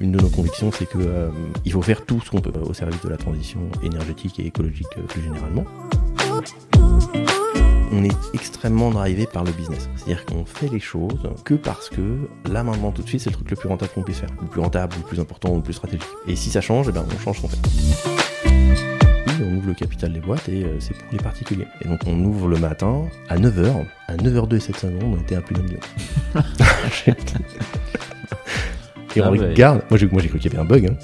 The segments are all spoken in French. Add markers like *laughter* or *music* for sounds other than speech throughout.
Une de nos convictions, c'est qu'il euh, faut faire tout ce qu'on peut au service de la transition énergétique et écologique euh, plus généralement. On est extrêmement drivé par le business. C'est-à-dire qu'on fait les choses que parce que là maintenant tout de suite c'est le truc le plus rentable qu'on puisse faire. Le plus rentable, le plus important, le plus stratégique. Et si ça change, eh ben, on change ce qu'on fait. On ouvre le capital des boîtes et euh, c'est pour les particuliers. Et donc on ouvre le matin à 9h. À 9h02 et 7 secondes, on était à plus d'un million. *laughs* et on Ah ouais. regarde. Moi j'ai moi, j'ai cru qu'il y avait un bug. hein.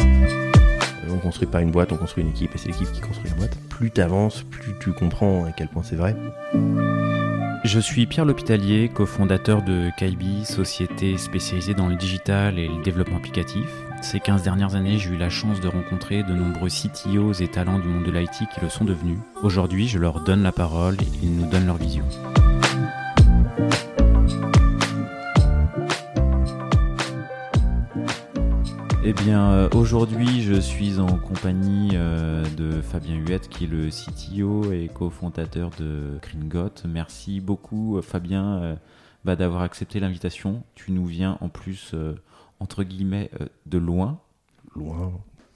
Euh, On construit pas une boîte, on construit une équipe et c'est l'équipe qui construit la boîte. Plus tu avances, plus tu comprends à quel point c'est vrai. Je suis Pierre L'Hôpitalier, cofondateur de Kaibi, société spécialisée dans le digital et le développement applicatif. Ces 15 dernières années, j'ai eu la chance de rencontrer de nombreux CTOs et talents du monde de l'IT qui le sont devenus. Aujourd'hui, je leur donne la parole et ils nous donnent leur vision. Eh bien, euh, aujourd'hui, je suis en compagnie euh, de Fabien Huette, qui est le CTO et cofondateur de Gringot. Merci beaucoup, Fabien, euh, bah, d'avoir accepté l'invitation. Tu nous viens en plus, entre guillemets, euh, de loin. Loin.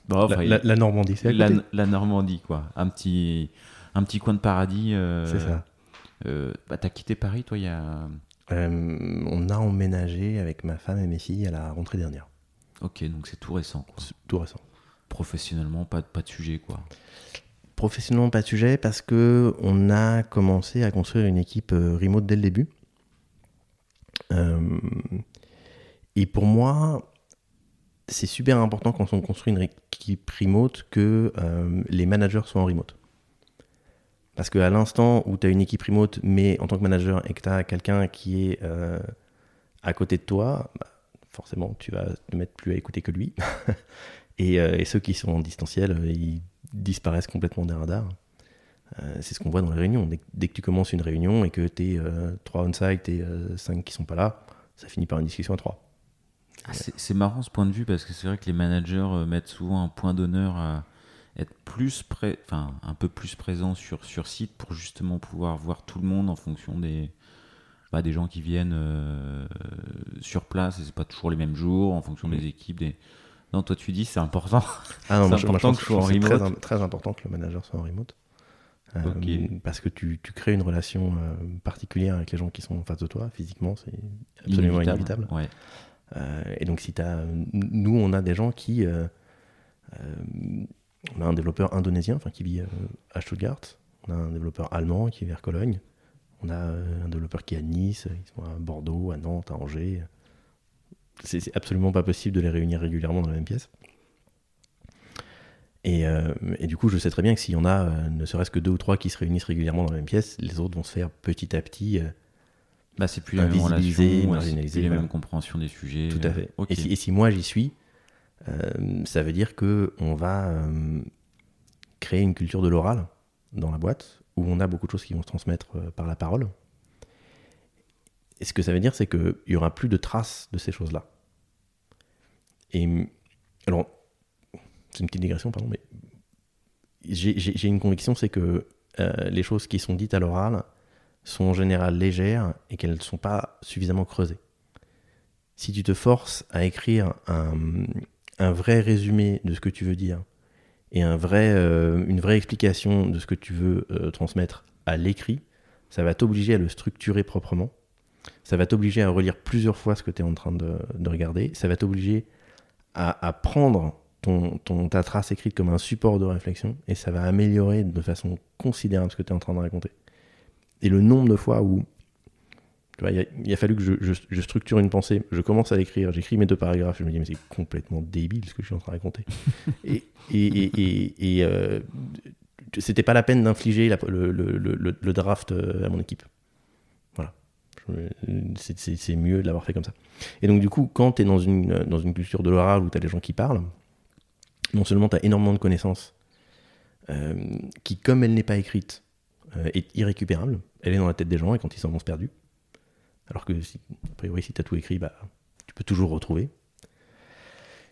Bon, La, enfin, la- la Normandie, c'est la, la Normandie, quoi. Un petit, un petit coin de paradis. euh, C'est ça. euh, bah, T'as quitté Paris, toi, il y a. Euh, on a emménagé avec ma femme et mes filles à la rentrée dernière. Ok, donc c'est tout récent. quoi. C'est tout récent. Professionnellement, pas, pas de sujet, quoi. Professionnellement, pas de sujet parce que on a commencé à construire une équipe remote dès le début. Euh, et pour moi, c'est super important quand on construit une équipe remote que euh, les managers soient en remote. Parce qu'à l'instant où tu as une équipe remote, mais en tant que manager, et que tu as quelqu'un qui est euh, à côté de toi, bah, forcément, tu vas te mettre plus à écouter que lui. *laughs* et, euh, et ceux qui sont en distanciel, ils disparaissent complètement des radars. C'est ce qu'on voit dans les réunions. Dès, dès que tu commences une réunion et que tu es 3 on-site et 5 qui sont pas là, ça finit par une discussion à 3. Ah, c'est marrant ce point de vue parce que c'est vrai que les managers euh, mettent souvent un point d'honneur à être plus près, enfin un peu plus présent sur, sur site pour justement pouvoir voir tout le monde en fonction des, bah, des gens qui viennent euh, sur place et c'est pas toujours les mêmes jours en fonction des équipes. Des... Non, toi tu dis c'est important. Ah non, C'est moi, je important que je sois en remote. très, très important que le manager soit en remote. Euh. Parce que tu, tu crées une relation euh, particulière avec les gens qui sont en face de toi, physiquement, c'est absolument inévitable. Ouais. Euh, et donc, si t'as, nous, on a des gens qui. euh, euh, on a un développeur indonésien qui vit à Stuttgart. On a un développeur allemand qui vit vers Cologne. On a un développeur qui est à Nice. Ils sont à Bordeaux, à Nantes, à Angers. C'est, absolument pas possible de les réunir régulièrement dans la même pièce. Et, du coup, je sais très bien que s'il y en a, ne serait-ce que deux ou trois qui se réunissent régulièrement dans la même pièce, les autres vont se faire petit à petit. Bah, c'est plus relation, ouais, c'est plus les voilà. mêmes compréhensions des sujets. Tout à fait. Ok. Et, si, et si moi j'y suis, euh, ça veut dire que on va euh, créer une culture de l'oral dans la boîte où on a beaucoup de choses qui vont se transmettre euh, par la parole. Et ce que ça veut dire, c'est qu'il y aura plus de traces de ces choses-là. Et alors, c'est une petite digression, pardon, mais j'ai- une conviction, c'est que euh, les choses qui sont dites à l'oral sont en général légères et qu'elles ne sont pas suffisamment creusées si tu te forces à écrire un, vrai résumé de ce que tu veux dire et un vrai, euh, une vraie explication de ce que tu veux euh, transmettre à l'écrit, ça va t'obliger à le structurer proprement. Ça va t'obliger à relire plusieurs fois ce que tu es en train de, de regarder. Ça va t'obliger à, à prendre ton, ton, ta trace écrite comme un support de réflexion et ça va améliorer de façon considérable ce que tu es en train de raconter. Et le nombre de fois où tu vois, il, a, il a fallu que je, je- je structure une pensée, je commence à l'écrire, j'écris mes deux paragraphes, je me dis mais c'est complètement débile ce que je suis en train de raconter. *laughs* et et, et, euh, c'était pas la peine d'infliger le, le- le- le draft euh, à mon équipe. Voilà. C'est- mieux de l'avoir fait comme ça. Et donc du coup, quand tu es dans une, dans une culture de l'oral où tu as des gens qui parlent, non seulement tu as énormément de connaissances euh, qui, comme elle n'est pas écrite, euh, est irrécupérable, elle est dans la tête des gens et quand ils s'en vont se perdus. Alors que, si, a priori, si tu as tout écrit, bah, tu peux toujours retrouver.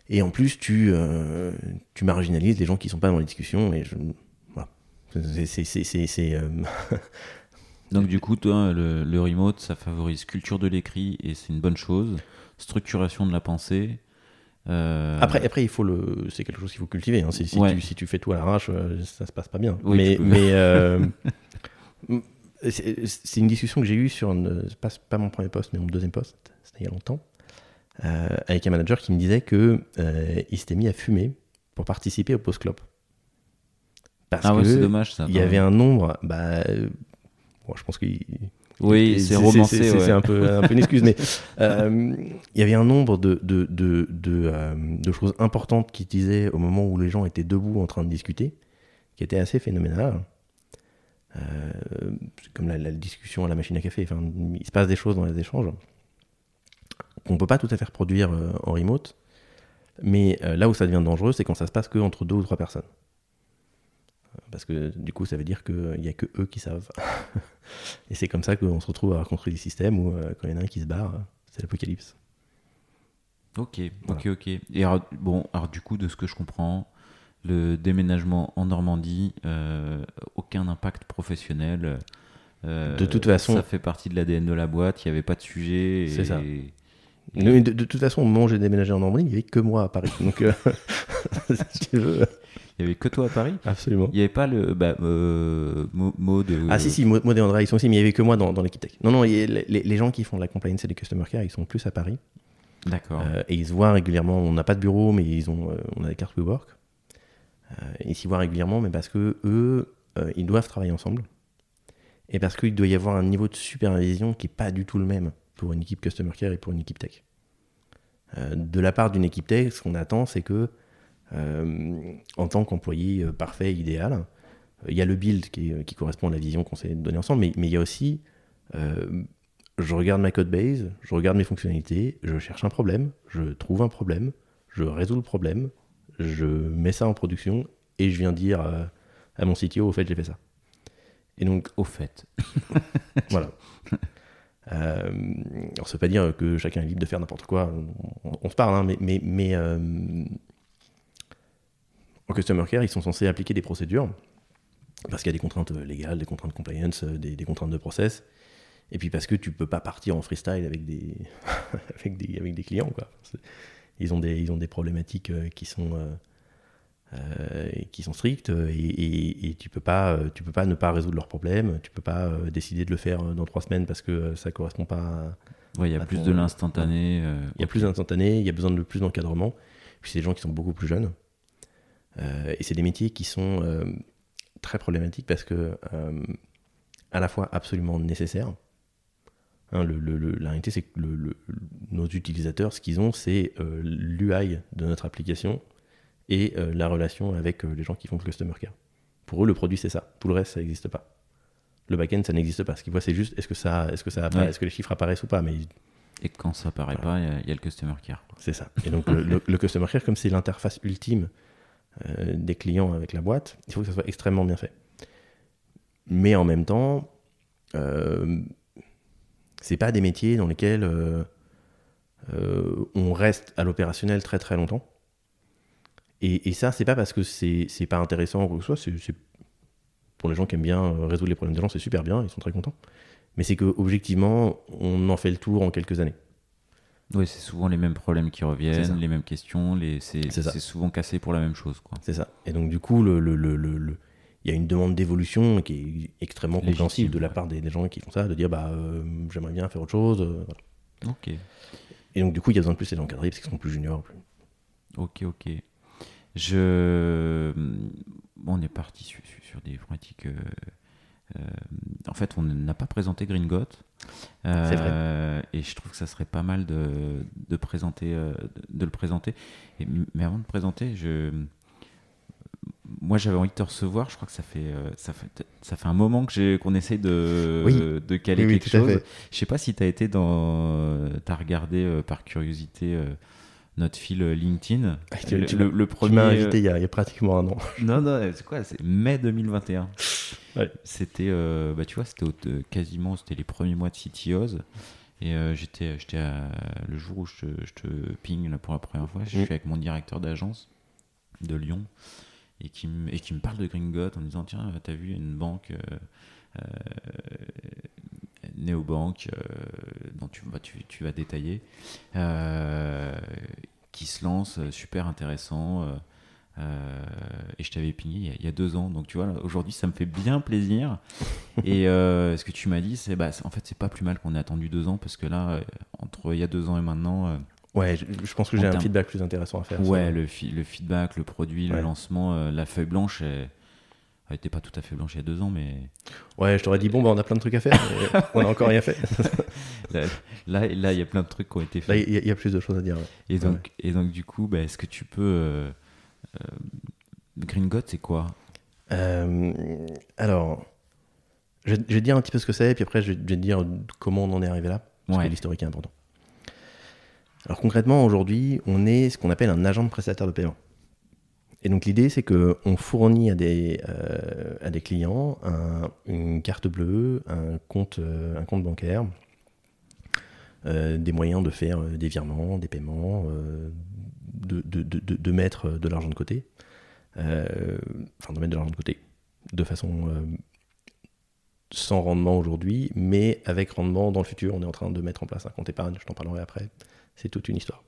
Et en plus, tu, euh, tu marginalises les gens qui sont pas dans les discussions. Et je, voilà. C'est- euh, *laughs* Donc du coup, toi, le, le remote, ça favorise culture de l'écrit et c'est une bonne chose. Structuration de la pensée. Euh, Après, après, il faut le, c'est quelque chose qu'il faut cultiver. hein. Si, si Ouais. tu, si tu fais tout à l'arrache, ça se passe pas bien. Oui, mais, *laughs* c'est c'est une discussion que j'ai eue sur, une, pas, mon premier poste, mais mon deuxième poste, c'était il y a longtemps, euh, avec un manager qui me disait que euh, il s'était mis à fumer pour participer au post club. Parce ah ouais, c'est que dommage ça. il y avait un nombre, bah, euh, bon, je pense qu'il Oui, c'est romancé. c'est- ouais. Un peu, un peu une excuse, mais *laughs* euh, il y avait un nombre de, de, de, de, euh, de choses importantes qu'il disait au moment où les gens étaient debout en train de discuter, qui était assez phénoménal. Euh, comme la, la discussion à la machine à café. Enfin, il se passe des choses dans les échanges qu'on peut pas tout à fait reproduire euh, en remote. Mais euh, là où ça devient dangereux, c'est quand ça se passe que entre deux ou trois personnes. Parce que du coup, ça veut dire qu'il n'y a que eux qui savent. *laughs* Et c'est comme ça qu'on se retrouve à rencontrer des systèmes où quand il y en a un qui se barre, c'est l'apocalypse. Ok, Voilà. ok, ok. Et alors, bon, alors du coup, de ce que je comprends, le déménagement en Normandie, euh, aucun impact professionnel. euh, De toute façon- ça fait partie de l'ADN de la boîte. Il n'y avait pas de sujet. et- C'est ça. et- De, de toute façon, où j'ai déménagé en Normandie, il n'y avait que moi à Paris. Donc, euh, *laughs* si tu veux, Il y avait que toi à Paris? absolument. Il n'y avait pas le bah, euh, de. Ah si, si, Maud Maud et Andrea, ils sont aussi, mais il n'y avait que moi dans, dans l'équipe tech. Non, non, les, les gens qui font de la compliance et du customer care, ils sont plus à Paris. D'accord. Euh, et ils se voient régulièrement. On n'a pas de bureau, mais ils ont, on a des cartes WeWork. Euh, ils s'y voient régulièrement, mais parce que eux, euh, ils doivent travailler ensemble. Et parce qu'il doit y avoir un niveau de supervision qui n'est pas du tout le même pour une équipe customer care et pour une équipe tech. Euh, de la part d'une équipe tech, ce qu'on attend, c'est que, euh, en tant qu'employé euh, parfait, idéal, euh, il y a le build qui, correspond à la vision qu'on s'est donnée ensemble, mais, il y a aussi, euh, je regarde ma code base, je regarde mes fonctionnalités, je cherche un problème, je trouve un problème, je résous le problème, je mets ça en production et je viens dire euh, à mon CTO, au fait, j'ai fait ça. Et donc, Au fait. *laughs* voilà. Euh, alors, ça veut pas dire que chacun est libre de faire n'importe quoi. On, on se parle, hein, mais, mais, mais euh, en customer care, ils sont censés appliquer des procédures parce qu'il y a des contraintes légales, des contraintes compliance, des, des contraintes de process. Et puis parce que tu peux pas partir en freestyle avec des, *laughs* avec des, avec des clients. Quoi. Ils, ont des, ils ont des problématiques euh, qui sont, euh, euh, qui sont strictes et, et- et tu peux pas, tu peux pas ne pas résoudre leurs problèmes. Tu peux pas décider de le faire dans trois semaines parce que ça correspond pas. Ouais, il y a plus de l'instantané. euh, il y a plus d'instantané, il y a besoin de plus d'encadrement. Puis c'est des gens qui sont beaucoup plus jeunes. Euh, et c'est des métiers qui sont très problématiques parce que, à la fois absolument nécessaires. Hein, le- le- le- la réalité, c'est que nos utilisateurs, ce qu'ils ont, c'est euh, l'UI de notre application et euh, la relation avec euh, les gens qui font le customer care. Pour eux, le produit, c'est ça. Tout le reste, ça n'existe pas. Le back-end, ça n'existe pas. Ce qu'ils voient, c'est juste est-ce que, ça, est-ce que, ça apparaît- Ouais. est-ce que les chiffres apparaissent ou pas. Mais Et quand ça apparaît Voilà. pas, il y y, a le customer care. c'est ça. Et donc, le, customer care, comme c'est l'interface ultime des clients avec la boîte, il faut que ça soit extrêmement bien fait. Mais en même temps, c'est pas des métiers dans lesquels euh, euh, on reste à l'opérationnel très très longtemps. Et, et ça, c'est pas parce que c'est pas intéressant ou quoi que ce soit, c'est pour les gens qui aiment bien euh, résoudre les problèmes des gens, c'est super bien, ils sont très contents. Mais c'est que objectivement, on en fait le tour en quelques années. Oui, c'est souvent les mêmes problèmes qui reviennent, les mêmes questions. Les... C'est souvent cassé pour la même chose. C'est ça. Et donc, du coup, le, le- le- le- le- il y a une demande d'évolution qui est extrêmement Légitime, compréhensible de la part des, des gens qui font ça, de dire bah, euh, j'aimerais bien faire autre chose. euh, voilà. Ok, Et donc, du coup, il y a besoin de plus les encadrer parce qu'ils sont plus juniors. plus- ok, ok. Je... Bon, on est parti sur, des euh, euh, en fait, on n'a pas présenté Green Got. C'est Euh, Et je trouve que ça serait pas mal de, de présenter, euh, de, de le présenter. Et- mais avant de présenter, je... Moi, j'avais envie de te recevoir. Je crois que ça fait, euh, ça fait, ça fait un moment que j'ai, qu'on essaye de, Oui. de caler Oui, quelque chose. Je sais pas si tu as été dans. Tu as regardé euh, par curiosité euh, notre fil euh, LinkedIn. Ah, tu- le, tu le- m'as- le Tu premier. m'as invité il y, a, il y a pratiquement un an. Non, non, c'est quoi C'est mai 2021. Ouais. C'était, euh, bah, tu vois, c'était euh, quasiment, c'était les premiers mois de CTOs. Et euh, j'étais, le jour où je te, je te ping là, pour la première fois, je Mm. suis avec mon directeur d'agence de Lyon. Et qui, me- et qui me parle de Gringot en disant Tiens, t'as vu, une banque, euh, euh, Néobank, euh, dont tu, vas- tu, tu vas détailler, euh, qui se lance, super intéressant. euh, et je t'avais pigné il y, a, il y a deux ans. Donc tu vois, aujourd'hui, ça me fait bien plaisir. *laughs* et ce que tu m'as dit, c'est bah, en fait, c'est pas plus mal qu'on ait attendu deux ans parce que là, entre il y a deux ans et maintenant, Ouais, je, je pense que j'ai un feedback plus intéressant à faire. ouais, ça. le, feedback, le produit, le lancement, euh, la feuille blanche, elle, elle était pas tout à fait blanche il y a deux ans, mais Ouais, je t'aurais dit, bon, bah, on a plein de trucs à faire, mais *laughs* on a encore rien fait. là, là, là, il y a plein de trucs qui ont été Là, faits. il y, a- il y a plus de choses à dire. ouais. Et donc, et donc du coup, bah, est-ce que tu peux euh, euh, Green God, c'est quoi? Euh, alors, je, vais- je vais te dire un petit peu ce que c'est, puis après, je vais, je vais te dire comment on en est arrivé là, parce Ouais. que l'historique est important. Alors concrètement, aujourd'hui, on est ce qu'on appelle un agent de prestataire de paiement. Et donc l'idée, c'est qu'on fournit à des, euh, clients un- une carte bleue, un compte, euh, bancaire, euh, des moyens de faire des virements, des paiements, de, de- mettre de l'argent de côté, enfin de mettre de l'argent de côté, de façon sans rendement aujourd'hui, mais avec rendement dans le futur. On est en train de mettre en place un compte épargne, je t'en parlerai après. C'est toute une histoire.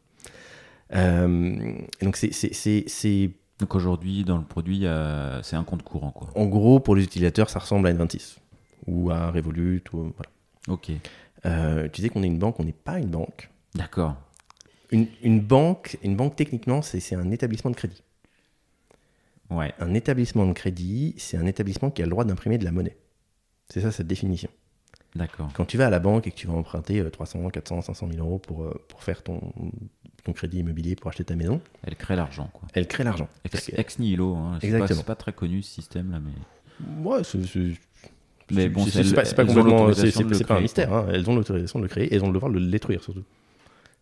Euh, donc c'est- Donc aujourd'hui, dans le produit, c'est un compte courant, quoi. en gros pour les utilisateurs, ça ressemble à une 26 ou à Revolut. Ou, voilà. Ok, Euh, tu sais qu'on est une banque, on n'est pas une banque. d'accord. Une, une banque, une banque techniquement, c'est un établissement de crédit. Ouais, Un établissement de crédit, c'est un établissement qui a le droit d'imprimer de la monnaie. C'est ça cette définition. D'accord. Quand tu vas à la banque et que tu vas emprunter euh, 300, 400, 500 000 euros pour, euh, pour faire ton, ton crédit immobilier pour acheter ta maison, Elle crée l'argent, quoi. elle crée l'argent. Ex, nihilo, hein. c'est pas, Exactement. c'est pas très connu ce système-là, mais. Ouais, c'est- Mais bon, c'est pas, pas complètement. C'est l'autorisation c'est- pas un mystère. hein. Elles ont l'autorisation de le créer et elles ont le devoir de le détruire surtout.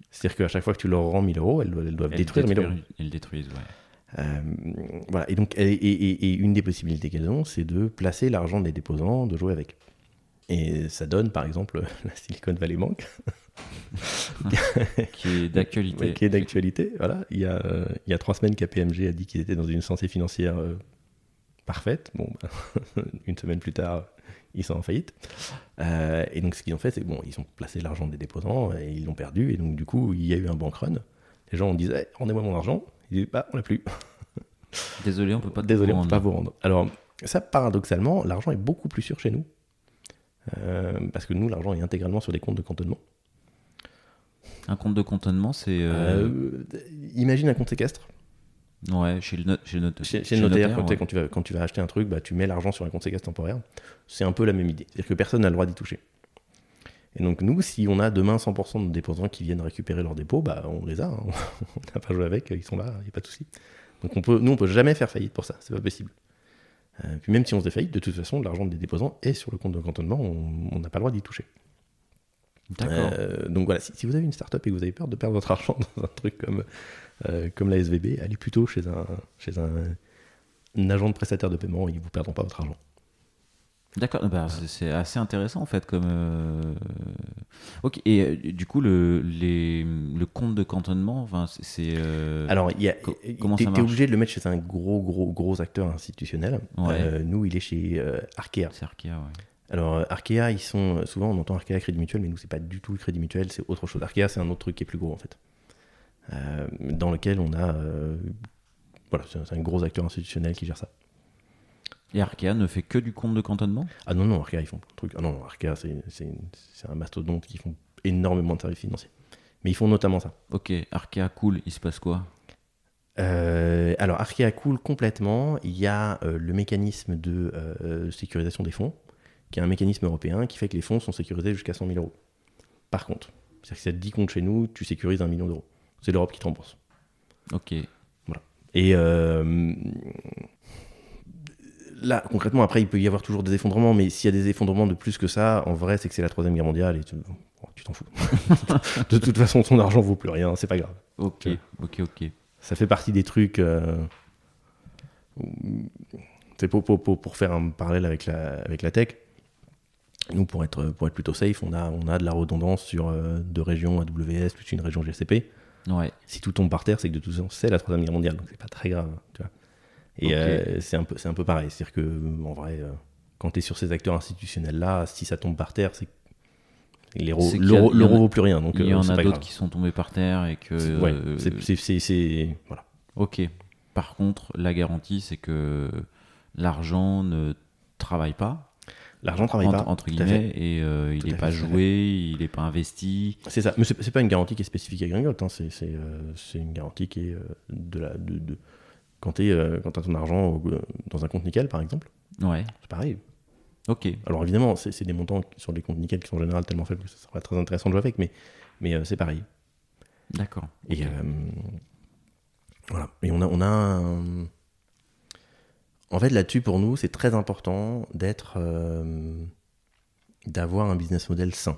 C'est-à-dire qu'à chaque fois que tu leur rends 1000 euros, elles, doivent- elles doivent Elles détruire 1000 euros. Elles détruisent, ouais. Euh, voilà. Et donc, et, et- et une des possibilités qu'elles ont, c'est de placer l'argent des déposants, de jouer avec. Et ça donne, par exemple, *laughs* la Silicon Valley Bank, Qui est d'actualité. qui est d'actualité. Voilà. Il y a, euh, il y a trois semaines KPMG a dit qu'ils étaient dans une santé financière euh, parfaite. Bon, bah, *laughs* une semaine plus tard, ils sont en faillite. Euh, et donc, ce qu'ils ont fait, c'est bon, ils ont placé l'argent des déposants et ils l'ont perdu. Et donc, du coup, il y a eu un bank run. Les gens ont dit, Eh, rendez-moi mon argent. Ils disent, bah, on l'a plus. Désolé, on peut pas Désolé, on peut pas vous rendre. Alors, ça, paradoxalement, l'argent est beaucoup plus sûr chez nous. Euh, parce que nous, l'argent est intégralement sur des comptes de cantonnement. Un compte de cantonnement, c'est. euh, Euh, imagine un compte séquestre. Ouais, chez le, no- chez le, not- Chez, chez le notaire, quand, ouais. quand tu vas, quand tu vas acheter un truc, bah, tu mets l'argent sur un compte séquestre temporaire. C'est un peu la même idée. C'est-à-dire que personne n'a le droit d'y toucher. Et donc, nous, si on a demain 100% de déposants qui viennent récupérer leurs dépôts, bah, on les a. hein. *laughs* on n'a pas joué avec, ils sont là, il n'y a pas de souci. Donc, on peut, nous, on peut jamais faire faillite pour ça. C'est pas possible. Euh, puis, même si on faisait faillite, de toute façon, l'argent des déposants est sur le compte de cantonnement. On on n'a pas le droit d'y toucher. D'accord. Euh, donc voilà, si, si vous avez une startup et que vous avez peur de perdre votre argent *laughs* dans un truc comme, euh, comme la SVB, allez plutôt chez un, chez un, un agent de prestataire de paiement, ils ne vous perdront pas votre argent. D'accord, bah, c'est- assez intéressant en fait comme. euh, Ok, et euh, du coup, le, les, le compte de cantonnement, enfin, c'est- euh, Alors, il y a, co- t'es- comment t'es ça marche? obligé de le mettre chez un gros, gros, gros acteur institutionnel. Ouais. Nous, il est chez Arkea. C'est Arkea, ouais. Alors, Arkea, ils sont souvent, on entend Arkea Crédit Mutuel, mais nous, c'est pas du tout le Crédit Mutuel, c'est autre chose. Arkea, c'est un autre truc qui est plus gros en fait, dans lequel on a, voilà, c'est un gros acteur institutionnel qui gère ça. Et Arkea ne fait que du compte de cantonnement? Ah non, non, Arkea, ils font plein de trucs. Ah non, Arkea, c'est un mastodonte qui font énormément de services financiers. Mais ils font notamment ça. Ok, Arkea cool, il se passe quoi? Euh, alors, Arkea coule complètement. Il y a euh, le mécanisme de euh, sécurisation des fonds, qui est un mécanisme européen qui fait que les fonds sont sécurisés jusqu'à 100 000 euros. Par contre, c'est-à-dire que si tu as 10 comptes chez nous, tu sécurises un million d'euros. C'est l'Europe qui te rembourse. Ok. Et euh, là, concrètement, après, il peut y avoir toujours des effondrements, mais s'il y a des effondrements de plus que ça, en vrai, c'est que c'est la Troisième Guerre mondiale et tu tu t'en fous. *laughs* de toute façon, ton argent vaut plus rien, c'est pas grave. Ok, ok, ok. Ça fait partie des trucs. euh, c'est pour, pour, pour, pour faire un parallèle avec la, avec la tech. Nous, pour être, pour être plutôt safe, on a, on a de la redondance sur euh, deux régions AWS plus une région GCP. Ouais. Si tout tombe par terre, c'est que de toute façon, c'est la Troisième Guerre mondiale, donc c'est pas très grave. Tu vois. Et euh, c'est un, peu- c'est un peu pareil. C'est-à-dire que, en vrai, euh, quand tu es sur ces acteurs institutionnels-là, si ça tombe par terre, c'est l'euro vaut plus rien. Donc, Il y euh, en a d'autres qui sont tombés par terre et que. Ouais, euh, c'est- voilà. Ok. Par contre, la garantie, c'est que l'argent ne travaille pas. L'argent travaille entre, pas. entre guillemets, et euh, il n'est pas fait, joué, il n'est pas investi. C'est ça. Mais c'est pas une garantie qui est spécifique à Gringold. hein. C'est c'est, euh, c'est une garantie qui est euh, de la. De, de- Quand tu as ton argent au- dans un compte nickel, par exemple, Ouais. c'est pareil. Ok. Alors évidemment, c'est des montants sur les comptes nickel qui sont en général tellement faibles que ça sera pas très intéressant de jouer avec, mais, mais euh, c'est pareil. D'accord. Et euh, voilà. Et on a, on a un- En fait, là-dessus, pour nous, c'est très important d'être. euh, d'avoir un business model sain.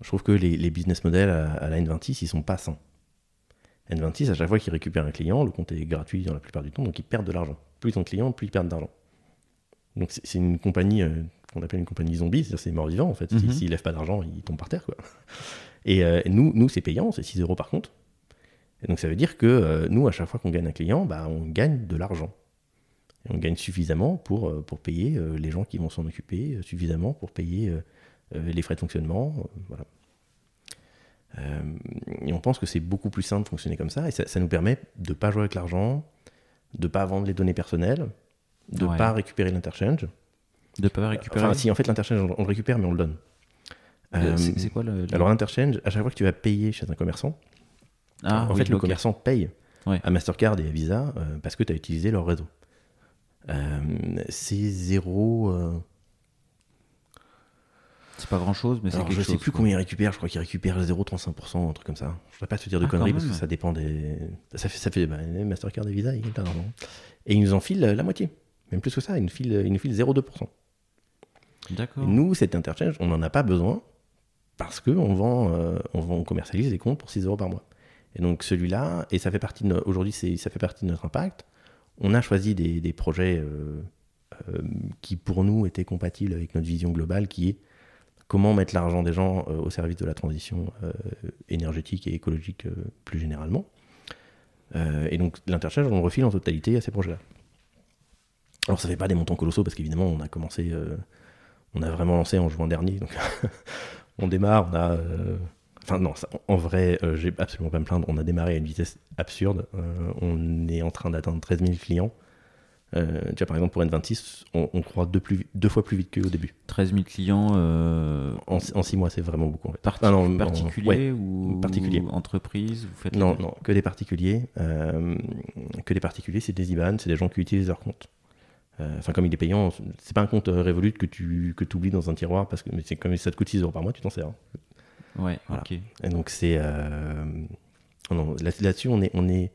Je trouve que les, les business models à, à la N26, ils sont pas sains. N26, à chaque fois qu'ils récupèrent un client, le compte est gratuit dans la plupart du temps, donc ils perdent de l'argent. Plus ils ont de clients, plus ils perdent d'argent. Donc c'est une compagnie euh, qu'on appelle une compagnie zombie, c'est-à-dire c'est mort-vivant en fait. Mhm. S'ils s'ils lèvent pas d'argent, ils tombent par terre. Quoi. Et euh, nous, nous c'est payant, c'est 6 euros par compte. Et donc ça veut dire que euh, nous, à chaque fois qu'on gagne un client, bah, on gagne de l'argent. Et on gagne suffisamment pour, pour payer les gens qui vont s'en occuper, suffisamment pour payer les frais de fonctionnement. voilà. Euh, et on pense que c'est beaucoup plus simple de fonctionner comme ça. Et ça, ça nous permet de ne pas jouer avec l'argent, de ne pas vendre les données personnelles, de ne Ouais. pas récupérer l'interchange. De pas récupérer. Enfin, si, en fait, l'interchange, on, on le récupère, mais on le donne. Euh, Euh, c'est quoi le. le- alors, l'interchange, à chaque fois que tu vas payer chez un commerçant, ah, en oui, fait, le commerçant paye Ouais. à Mastercard et à Visa euh, parce que tu as utilisé leur réseau. Euh, c'est zéro. C'est pas grand chose, mais c'est quelque je sais chose. plus quoi. combien ils récupèrent, je crois qu'ils récupèrent 0,35%, un truc comme ça. Je ne vais pas te dire de Ah, conneries parce que ça dépend des. Ça fait, ça fait bah, Mastercard et Visa, d'argent. Et ils nous en filent la moitié, même plus que ça, ils nous filent, ils nous filent 0,2%. Et D'accord. nous, cet interchange, on n'en a pas besoin parce qu'on vend, euh, on vend, on commercialise les comptes pour 6 euros par mois. Et donc celui-là, et ça fait partie de aujourd'hui, c'est- ça fait partie de notre impact. On a choisi des, des projets euh, euh, qui pour nous étaient compatibles avec notre vision globale, qui est comment mettre l'argent des gens euh, au service de la transition euh, énergétique et écologique euh, plus généralement. Et donc l'interchange, on le refile en totalité à ces projets-là. Alors ça fait pas des montants colossaux parce qu'évidemment on a commencé, on a vraiment lancé en juin dernier, donc *laughs* on démarre, on a, enfin non, en vrai, j'ai absolument pas me plaindre, on a démarré à une vitesse absurde, on est en train d'atteindre 13 000 clients. Euh, vois, par exemple pour N26, on, on croit deux, plus, deux fois plus vite qu'au début. 13 000 clients euh, En, en six mois, c'est vraiment beaucoup. En fait. parti- Ah non, en- particuliers ouais. ou particuliers. entreprises vous faites Non, non, que des particuliers. euh, que des particuliers, c'est des IBAN, c'est des gens qui utilisent leur compte. Euh, Enfin, comme il est payant, c'est pas un compte Revolut que tu que oublies dans un tiroir parce que c'est comme ça te coûte 6 euros par mois, tu t'en sers. hein. Ouais, Voilà. ok. Et donc c'est non, là- là-dessus on est on est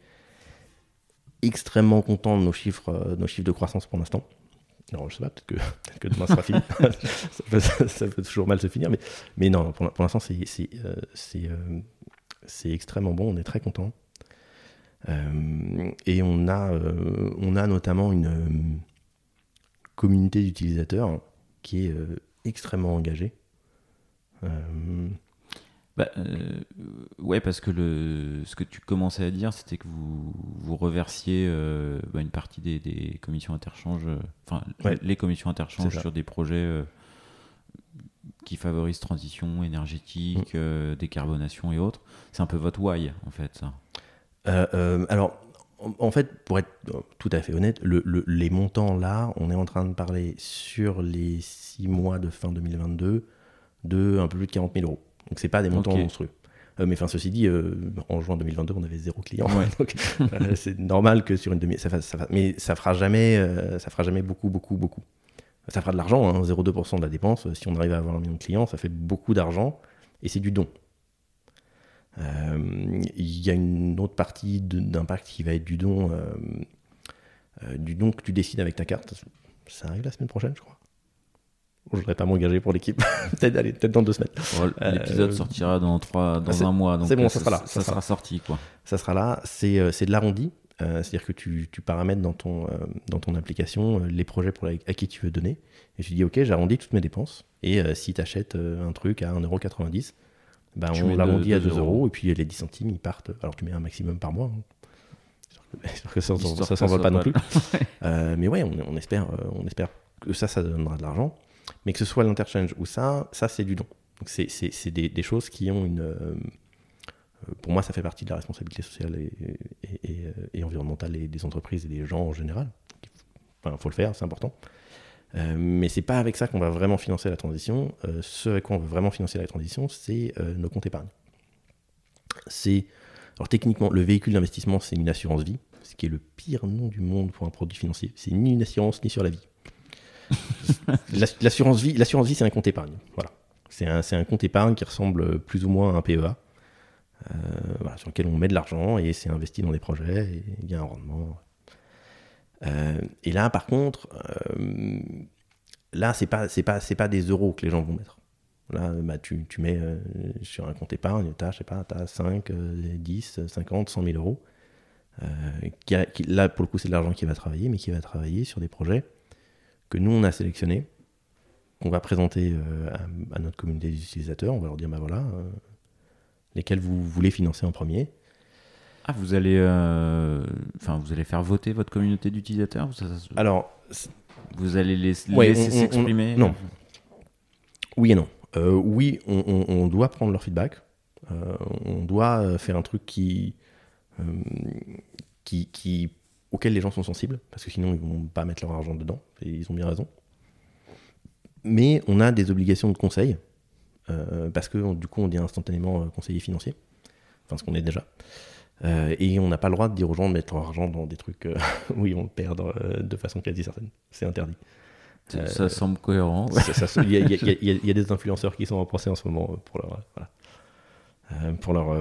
extrêmement content de nos chiffres euh, nos chiffres de croissance pour l'instant. Alors je sais pas, peut-être que, *laughs* demain sera fini. *laughs* ça, peut, ça peut toujours mal se finir, mais mais non, pour, pour l'instant c'est c'est euh, c'est euh, c'est extrêmement bon, on est très content. Et on a on a notamment une communauté d'utilisateurs qui est extrêmement engagée. Bah, euh, ouais, parce que le, ce que tu commençais à dire, c'était que vous, vous reversiez euh, bah, une partie des, des commissions interchange, euh, enfin Ouais. les commissions interchange sur des projets qui favorisent transition énergétique, Mm. décarbonation et autres. C'est un peu votre why, en fait, ça. Alors, en, fait, pour être tout à fait honnête, le- le- les montants là, on est en train de parler sur les six mois de fin 2022 de un peu plus de 40 000 euros. Donc, c'est pas des montants monstrueux. Euh, mais enfin, ceci dit, euh, en juin 2022, on avait zéro client. Ouais. *laughs* Donc, euh, c'est normal que sur une demi, ça fasse, ça fasse- mais ça fera jamais, ça fera jamais beaucoup, beaucoup, beaucoup. Ça fera de l'argent, hein, 0,2% de la dépense. Si on arrive à avoir un million de clients, ça fait beaucoup d'argent et c'est du don. Il y a une autre partie d'impact qui va être du don, du don que tu décides avec ta carte. Ça arrive la semaine prochaine, je crois. Je ne voudrais pas m'engager pour l'équipe. *laughs* peut-être peut-être dans deux semaines. Bon, L'épisode Euh, sortira dans, trois, dans un mois, c'est bon, euh, ça sera là, ça Ça, sera sera sorti, quoi. Ça sera là. C'est euh, c'est de l'arrondi. Euh, C'est-à-dire que tu, tu paramètres dans ton, euh, dans ton application les projets pour la- à qui tu veux donner. Et tu dis, OK, j'arrondis toutes mes dépenses. Et si tu achètes un truc à 1,90€, ben Tu on l'arrondit à deux 2 euros. Et puis les 10 centimes, ils partent. Alors tu mets un maximum par mois. hein. C'est-à-dire *laughs* que ça, ça que s'envole ça pas non plus. *laughs* Mais ouais, on, on espère, on espère que ça, ça donnera de l'argent. Mais que ce soit l'interchange ou ça, ça c'est du don. Donc c'est, des, des choses qui ont une. euh, euh, pour moi, ça fait partie de la responsabilité sociale et, euh, environnementale des entreprises et des gens en général. Enfin, faut le faire, c'est important. Euh, mais c'est pas avec ça qu'on va vraiment financer la transition. Ce avec quoi on va vraiment financer la transition, c'est nos comptes épargne. C'est alors techniquement, le véhicule d'investissement, c'est une assurance vie, ce qui est le pire nom du monde pour un produit financier. C'est ni une assurance ni sur la vie. *laughs* L'ass- l'assurance vie, l'assurance vie, c'est un compte épargne. Voilà. C'est un, un compte épargne qui ressemble plus ou moins à un PEA, euh, sur lequel on met de l'argent et c'est investi dans des projets et il y a un rendement. Euh, et là, par contre, euh, là, c'est pas, c'est pas, pas des euros que les gens vont mettre. Là, bah, tu, tu mets sur un compte épargne, tu as, t'as 5, euh, 10, 50, 100 000 euros. Qui qui- là, pour le coup, c'est de l'argent qui va travailler, mais qui va travailler sur des projets que nous, on a sélectionnés, qu'on va présenter euh, à, à notre communauté d'utilisateurs. On va leur dire, bah voilà, euh, lesquels vous voulez financer en premier. Ah, vous allez, euh, enfin, vous allez faire voter votre communauté d'utilisateurs Alors, Vous allez les Ouais, laisser s'exprimer non. oui et non. Euh, oui, on, on- on doit prendre leur feedback. Euh, on doit faire un truc qui, euh, qui, qui, auquel les gens sont sensibles, parce que sinon ils vont pas mettre leur argent dedans, et ils ont bien raison. Mais on a des obligations de conseil, euh, parce que on- du coup on devient instantanément euh, conseiller financier, enfin ce qu'on est déjà. Euh, et on n'a pas le droit de dire aux gens de mettre leur argent dans des trucs euh, *laughs* où ils vont le perdre de façon quasi certaine. C'est interdit. Ça, semble cohérent. Il y, a- y y y des influenceurs qui sont en procès en ce moment pour leur, voilà. Pour leur,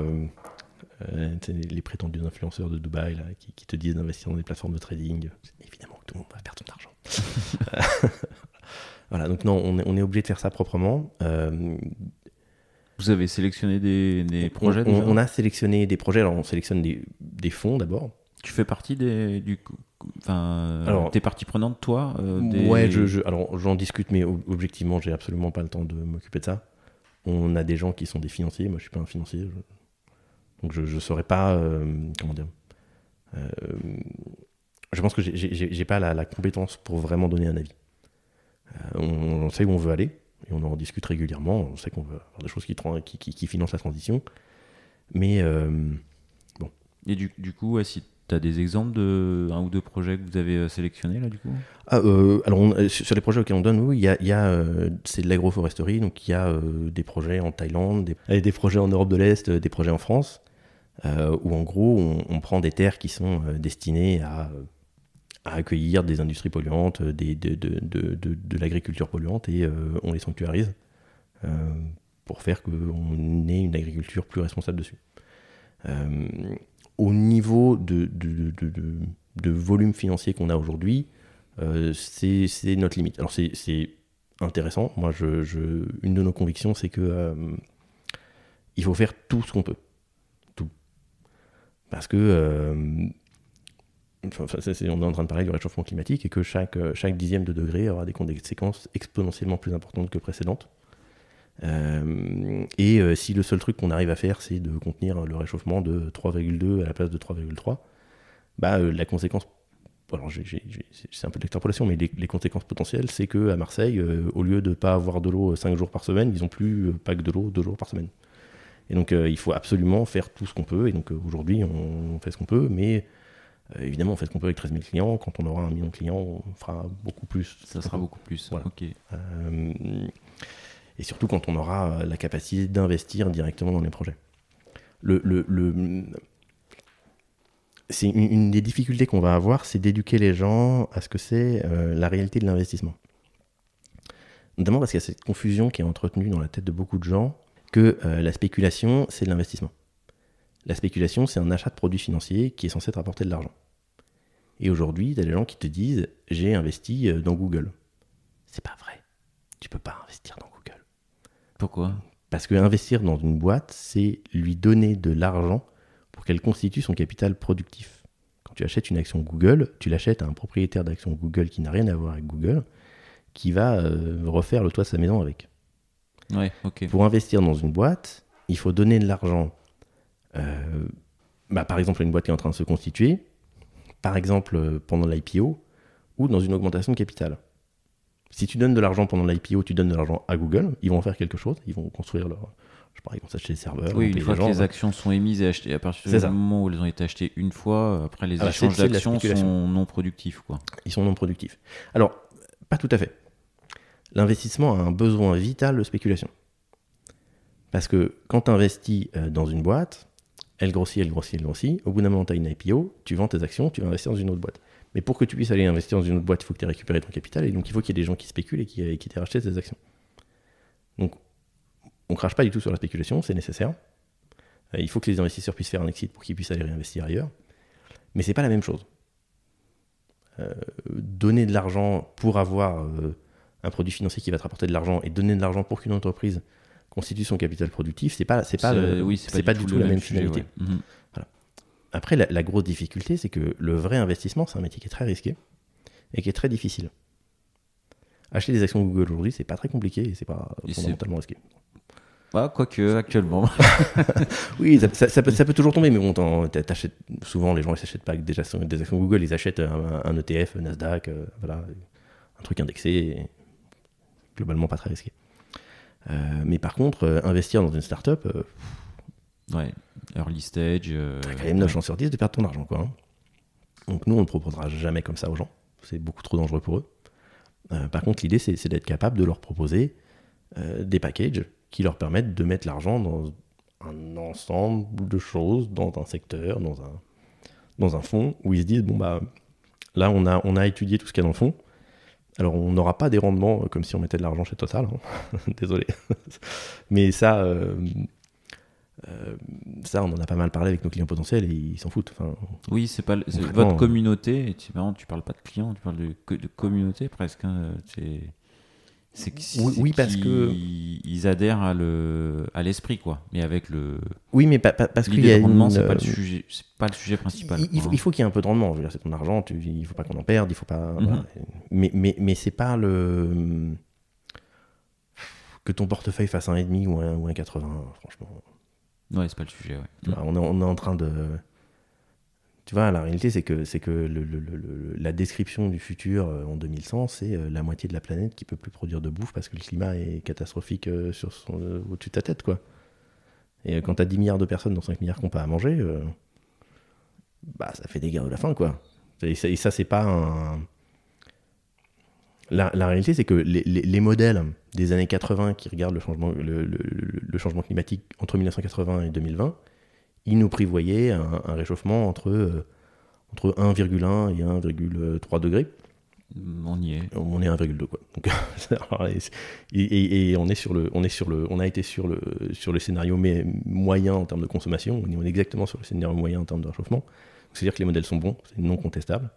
les prétendus influenceurs de Dubaï là, qui, qui te disent d'investir dans des plateformes de trading. Évidemment que tout le monde va perdre son argent. *laughs* *laughs* voilà, donc non, on est, on est obligé de faire ça proprement. Euh, Vous avez sélectionné des, des projets on, on a sélectionné des projets. Alors on sélectionne des, des fonds d'abord. Tu fais partie des, du, enfin, Alors- t'es partie prenante toi euh, des- Ouais, je, je- alors j'en discute, mais ob- objectivement, j'ai absolument pas le temps de m'occuper de ça. On a des gens qui sont des financiers, moi je suis pas un financier, je- donc je ne saurais pas, euh, comment dire. Euh, je pense que j'ai- pas la, la compétence pour vraiment donner un avis. Euh, on, on sait où on veut aller, et on en discute régulièrement, on sait qu'on veut avoir des choses qui, tra- qui, qui- qui financent la transition, mais euh, Et du, du coup, ouais, si tu as des exemples de un ou deux projets que vous avez sélectionnés là du coup? Ah, euh, alors, on- sur les projets auxquels on donne, oui, il y a, il y a, euh, c'est de l'agroforesterie, donc il y a euh, des projets en Thaïlande, des, et des projets en Europe de l'Est, des projets en France, euh, où en gros, on, prend des terres qui sont euh, destinées à, euh, à accueillir des industries polluantes, euh, de, l'agriculture polluante, et euh, on les sanctuarise euh, pour faire qu'on ait une agriculture plus responsable dessus. Euh, au niveau de, volume financier qu'on a aujourd'hui, euh, c'est notre limite. Alors c'est intéressant. Moi, une de nos convictions, c'est que euh, il faut faire tout ce qu'on peut, parce que euh, enfin, on est en train de parler du réchauffement climatique et que chaque euh, chaque dixième de degré aura des conséquences exponentiellement plus importantes que précédentes. Euh, et si le seul truc qu'on arrive à faire, c'est de contenir le réchauffement de 3,2 à la place de 3,3, bah, la conséquence, alors c'est un peu de l'extrapolation, mais les, conséquences potentielles, c'est que à Marseille, au lieu de ne pas avoir de l'eau 5 jours par semaine, ils n'ont plus pas que de l'eau 2 jours par semaine. Et donc euh, il faut absolument faire tout ce qu'on peut. Et donc euh, aujourd'hui, on, fait ce qu'on peut, mais euh, évidemment, on fait ce qu'on peut avec 13 000 clients. Quand on aura un million de clients, on fera beaucoup plus. Ça sera beaucoup plus. Voilà. Ok. Et surtout quand on aura la capacité d'investir directement dans les projets. Le, le- le- c'est une, une des difficultés qu'on va avoir, c'est d'éduquer les gens à ce que c'est euh, la réalité de l'investissement. Notamment parce qu'il y a cette confusion qui est entretenue dans la tête de beaucoup de gens que euh, la spéculation, c'est de l'investissement. La spéculation, c'est un achat de produits financiers qui est censé te rapporter de l'argent. Et aujourd'hui, tu as des gens qui te disent j'ai investi euh, dans Google. C'est pas vrai. Tu peux pas investir dans Google. Pourquoi? Parce que investir dans une boîte, c'est lui donner de l'argent pour qu'elle constitue son capital productif. Quand tu achètes une action Google, tu l'achètes à un propriétaire d'action Google qui n'a rien à voir avec Google, qui va euh, refaire le toit de sa maison avec. Ouais. Pour investir dans une boîte, il faut donner de l'argent, euh, bah, par exemple à une boîte qui est en train de se constituer, par exemple euh, pendant l'IPO ou dans une augmentation de capital. Si tu donnes de l'argent pendant l'IPO, tu donnes de l'argent à Google, ils vont en faire quelque chose, ils vont construire leur. Je pas, ils vont s'acheter des serveurs. Oui, une fois que gens, les hein. actions sont émises et achetées, à partir du ça. moment où elles ont été achetées une fois, après les Ah bah, échanges d'actions sont non productifs. Quoi. ils sont non productifs. Alors, pas tout à fait. L'investissement a un besoin vital de spéculation. Parce que quand tu investis euh, dans une boîte, elle grossit, elle grossit, elle grossit. Au bout d'un moment, tu as une IPO, tu vends tes actions, tu vas investir dans une autre boîte. Mais pour que tu puisses aller investir dans une autre boîte, il faut que tu aies récupéré ton capital et donc il faut qu'il y ait des gens qui spéculent et qui, t'aient racheté tes actions. Donc, on crache pas du tout sur la spéculation, c'est nécessaire. Euh, il faut que les investisseurs puissent faire un exit pour qu'ils puissent aller réinvestir ailleurs. Mais c'est pas la même chose donner de l'argent pour avoir euh, un produit financier qui va te rapporter de l'argent et donner de l'argent pour qu'une entreprise constitue son capital productif, c'est pas c'est pas C'est- le- oui, c'est pas, du tout la même sujet, finalité. ouais. Mhm. Après la, la grosse difficulté, c'est que le vrai investissement, c'est un métier qui est très risqué et qui est très difficile. Acheter des actions Google aujourd'hui, c'est pas très compliqué et c'est pas Et fondamentalement risqué. Ah, quoique, actuellement. *laughs* Oui, ça, ça- ça peut, ça peut toujours tomber, mais bon, t'achètes souvent les gens ils s'achètent pas des actions, des actions Google, ils achètent un, un ETF, Nasdaq, euh, voilà, un truc indexé, et globalement pas très risqué. Euh, mais par contre, euh, investir dans une startup, euh, ouais, early stage. t'as quand même 9 chances sur 10 de perdre ton argent, quoi. hein. Donc nous, on ne proposera jamais comme ça aux gens, c'est beaucoup trop dangereux pour eux. Euh, par contre, l'idée, c'est d'être capable de leur proposer euh, des packages qui leur permettent de mettre l'argent dans un ensemble de choses, dans un secteur, dans un, dans un fonds, où ils se disent, bon, bah, là, on a, on a étudié tout ce qu'il y a dans le fond. Alors, on n'aura pas des rendements euh, comme si on mettait de l'argent chez Total, hein. *laughs* désolé. Mais ça, euh, euh, ça, on en a pas mal parlé avec nos clients potentiels et ils s'en foutent. Enfin, Oui, c'est pas votre communauté. Tu, marrant, tu parles pas de clients, tu parles de, co- de communauté presque. hein, c'est c'est que- Oui, parce qu'ils- que- ils adhèrent à le à l'esprit quoi. Mais avec le oui, mais parce qu'il y a de rendement, une, c'est pas euh, le sujet, c'est pas le sujet principal. Il, il faut, qu'il y ait un peu de rendement. Je veux dire, c'est ton argent, tu, il faut pas qu'on en perde, il faut pas. Mhm. voilà. Mais, mais, mais c'est pas le. Que ton portefeuille fasse un 1,5 ou un, ou un 80, franchement. Ouais, c'est pas le sujet. Ouais. On, est, on est en train de. Tu vois, la réalité, c'est que, c'est que la description du futur euh, en 2100, c'est euh, la moitié de la planète qui peut plus produire de bouffe parce que le climat est catastrophique euh, sur au-dessus de ta tête, quoi. Et quand t'as 10 milliards de personnes dans 5 milliards qui n'ont pas à manger, bah ça fait des guerres de la faim, quoi. Et ça, c'est pas un. La, réalité, c'est que les, les- les modèles des années 80 qui regardent le changement, le changement climatique entre 1980 et 2020, ils nous prévoyaient un, un réchauffement entre, euh, entre 1,1 et 1,3 degrés. On y est. On est à 1,2 quoi. Donc, *laughs* et, et- et on est sur le, on est sur le, on a été sur le, sur le scénario mais, moyen en termes de consommation. On est exactement sur le scénario moyen en termes de réchauffement. C'est-à-dire que les modèles sont bons, c'est non contestable.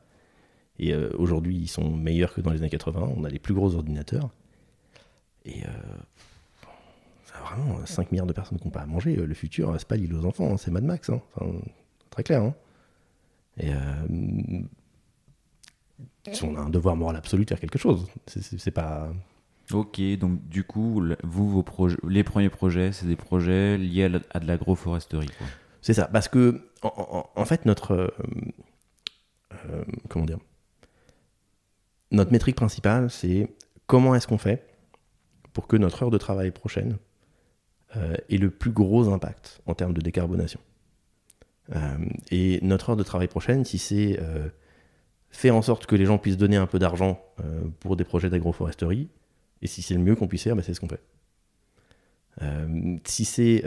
Et euh, aujourd'hui, ils sont meilleurs que dans les années 80. On a les plus gros ordinateurs. Et euh, vraiment 5 milliards de personnes qui n'ont pas à manger. Le futur, c'est pas l'île aux enfants, hein, c'est Mad Max. hein. Enfin, très clair. hein. Et euh, on a un devoir moral absolu de faire quelque chose. C'est- pas. Ok, donc du coup, vous, vos projets, les premiers projets, c'est des projets liés à, la- à de l'agroforesterie. C'est ça, parce que en, en- en fait notre euh, euh, comment dire notre métrique principale, c'est comment est-ce qu'on fait pour que notre heure de travail prochaine euh, ait le plus gros impact en termes de décarbonation. Euh, et notre heure de travail prochaine, si c'est euh, faire en sorte que les gens puissent donner un peu d'argent euh, pour des projets d'agroforesterie, et si c'est le mieux qu'on puisse faire, ben, c'est ce qu'on fait. Si c'est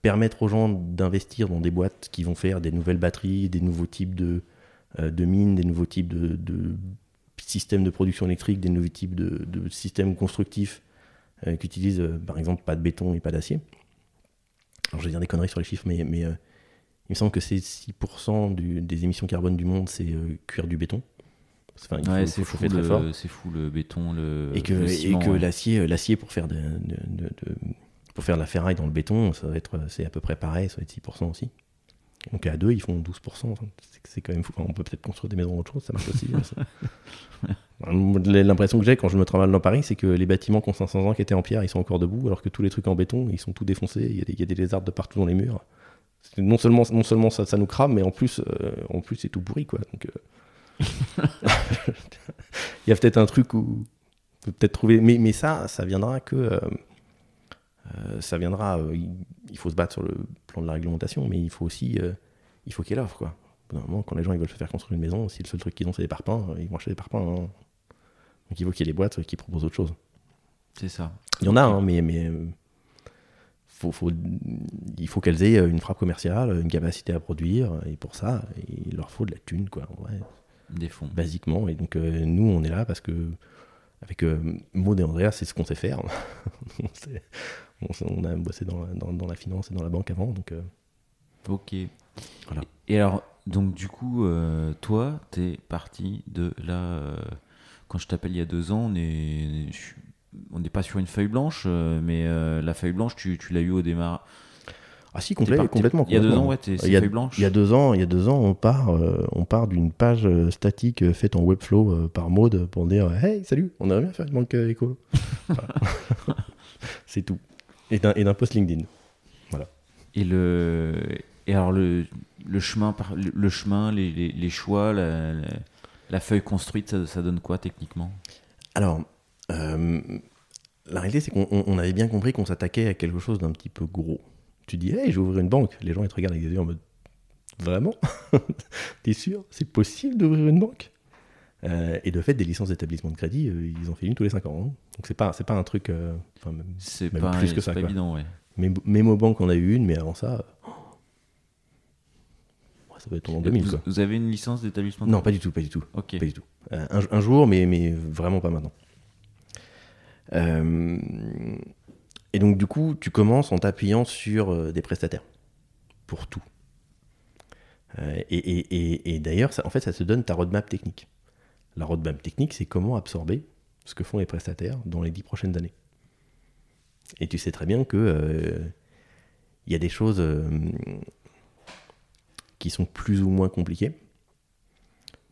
permettre aux gens d'investir dans des boîtes qui vont faire des nouvelles batteries, des nouveaux types de, mines, des nouveaux types de, systèmes de production électrique, des nouveaux types de systèmes constructifs euh, qui utilisent euh, par exemple pas de béton et pas d'acier. Alors je vais dire des conneries sur les chiffres, mais, mais euh, il me semble que c'est 6% du- des émissions carbone du monde, c'est euh, cuire du béton. Enfin, Ouais, c'est fou, le- c'est fou le béton, le, et que, ouais. l'acier, l'acier pour faire de, de- de- de- pour faire de la ferraille dans le béton, ça va être, c'est à peu près pareil, ça va être 6% aussi. Donc à deux, ils font 12%. Enfin, c'est, quand même fou. Enfin, on peut peut-être construire des maisons autre chose, ça marche aussi. hein, *laughs* L'impression que j'ai quand je me travaille dans Paris, c'est que les bâtiments qui ont 500 ans, qui étaient en pierre, ils sont encore debout, alors que tous les trucs en béton, ils sont tout défoncés. Il y a des, il y a des lézards de partout dans les murs. Non seulement, non seulement ça, ça nous crame, mais en plus, euh, en plus c'est tout pourri, quoi. Donc, euh, *laughs* il y a peut-être un truc où peut-être trouver. Mais, mais ça, ça viendra que. euh, ça viendra. euh, il, faut se battre sur le plan de la réglementation, mais il faut aussi. euh, il faut qu'il y ait l'offre, quoi. Moment, quand les gens ils veulent se faire construire une maison, si le seul truc qu'ils ont c'est des parpaings, euh, ils vont acheter des parpaings. hein. Donc il faut qu'il y ait des boîtes qui proposent autre chose. C'est ça. Il y en a, hein, mais, mais euh, faut, faut- il faut qu'elles aient une frappe commerciale, une capacité à produire, et pour ça, il leur faut de la thune, quoi, Des fonds. basiquement. Et donc, euh, nous, on est là parce que, avec euh, Maud et Andrea, c'est ce qu'on sait faire. *laughs* on, sait- on sait- on a bossé dans la, dans, dans la finance et dans la banque avant, donc euh, Ok. Voilà. Et alors, donc du coup, euh, toi, t'es parti de là. euh, quand je t'appelle il y a deux ans, on est, n'est pas sur une feuille blanche, euh, mais la feuille blanche, tu, tu l'as eu au démarrage. Ah si, complet- complètement. Il y a deux ans, ouais, Il y a- feuille blanche. Il y a deux ans, il y a deux ans, on part, euh, on part d'une page euh, statique euh, faite en Webflow euh, par Maude pour dire Hey, salut, on aimerait bien faire une banque éco. Voilà. *laughs* *laughs* C'est tout. Et d'un et d'un post LinkedIn. Et le, et alors le, le chemin, par, le, chemin, les, les, les choix, la, la, la feuille construite, ça, ça donne quoi techniquement? Alors, la réalité, c'est qu'on on- on avait bien compris qu'on s'attaquait à quelque chose d'un petit peu gros. Tu dis, hey, je vais ouvrir une banque. Les gens, ils te regardent avec des yeux en mode, vraiment? *laughs* T'es sûr? C'est possible d'ouvrir une banque? Euh, Et de fait, des licences d'établissement de crédit, euh, ils en font une tous les 5 ans. hein. Donc, c'est pas, c'est pas un truc. euh, enfin, même- C'est Même pas, plus que c'est ça, pas quoi. évident, ouais. Même Memo Bank, on a eu une, mais avant ça, ouais, ça doit être en 2000. vous, Quoi. vous avez une licence d'établissement de Non, pas du tout, pas du tout. Ok. Pas du tout. Euh, un, un jour, mais, mais vraiment pas maintenant. Et donc, du coup, tu commences en t'appuyant sur euh, des prestataires. Pour tout. Euh, et d'ailleurs, en fait, ça te donne ta roadmap technique. La roadmap technique, c'est comment absorber ce que font les prestataires dans les dix prochaines années. Et tu sais très bien que euh, il y a des choses qui sont plus ou moins compliquées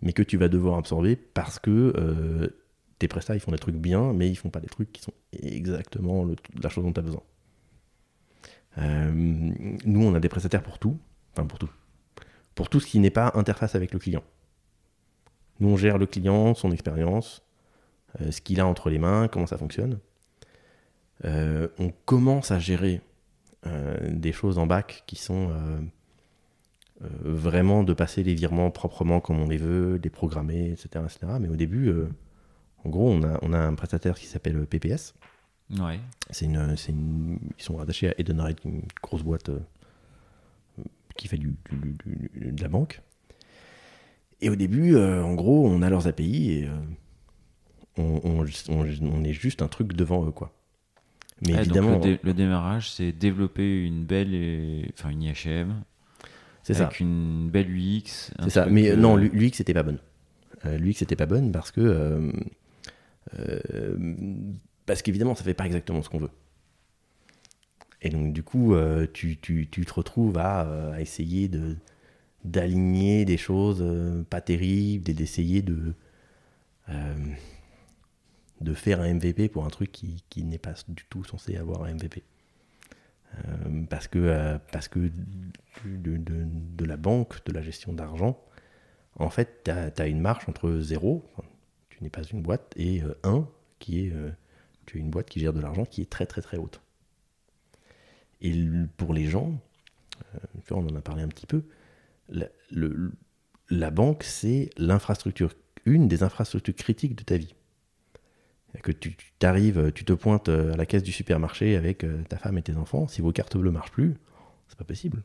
mais que tu vas devoir absorber parce que tes prestats ils font des trucs bien, mais ils font pas des trucs qui sont exactement la chose dont tu as besoin. Euh, nous, on a des prestataires pour tout, enfin pour tout, pour tout ce qui n'est pas interface avec le client. Nous, on gère le client, son expérience, euh, ce qu'il a entre les mains, comment ça fonctionne. Euh, on commence à gérer des choses en bac qui sont vraiment de passer les virements proprement comme on les veut, les programmer, etc. Mais au début, en gros, on a, on a un prestataire qui s'appelle PPS. Ouais. C'est une, c'est une- ils sont rattachés à Edenred, une grosse boîte euh, qui fait du, du- du- du- de la banque. Et au début, euh, en gros, on a leurs API et euh, on, on- on- on est juste un truc devant eux, quoi. Mais Ah, évidemment, le, dé- le démarrage, c'est développer une belle, et- enfin une IHM c'est ça. avec une belle UX. un C'est ça. Mais non, l'UX c'était pas bonne. L'UX c'était pas bonne parce que parce qu'évidemment ça fait pas exactement ce qu'on veut. Et donc du coup euh, tu, te retrouves à, euh, essayer d'aligner des choses euh, pas terribles et d'essayer de euh, faire un MVP pour un truc qui, n'est pas du tout censé avoir un MVP. Euh, parce que, euh, parce que de la banque, de la gestion d'argent, en fait, tu as, une marche entre 0, tu n'es pas une boîte, et 1, qui est euh, une boîte qui gère de l'argent qui est très très très haute. Et pour les gens, euh, on en a parlé un petit peu, la, banque, c'est l'infrastructure, une des infrastructures critiques de ta vie. Que tu t'arrives, tu te pointes euh, à la caisse du supermarché avec euh, ta femme et tes enfants, si vos cartes bleues marchent plus, c'est pas possible.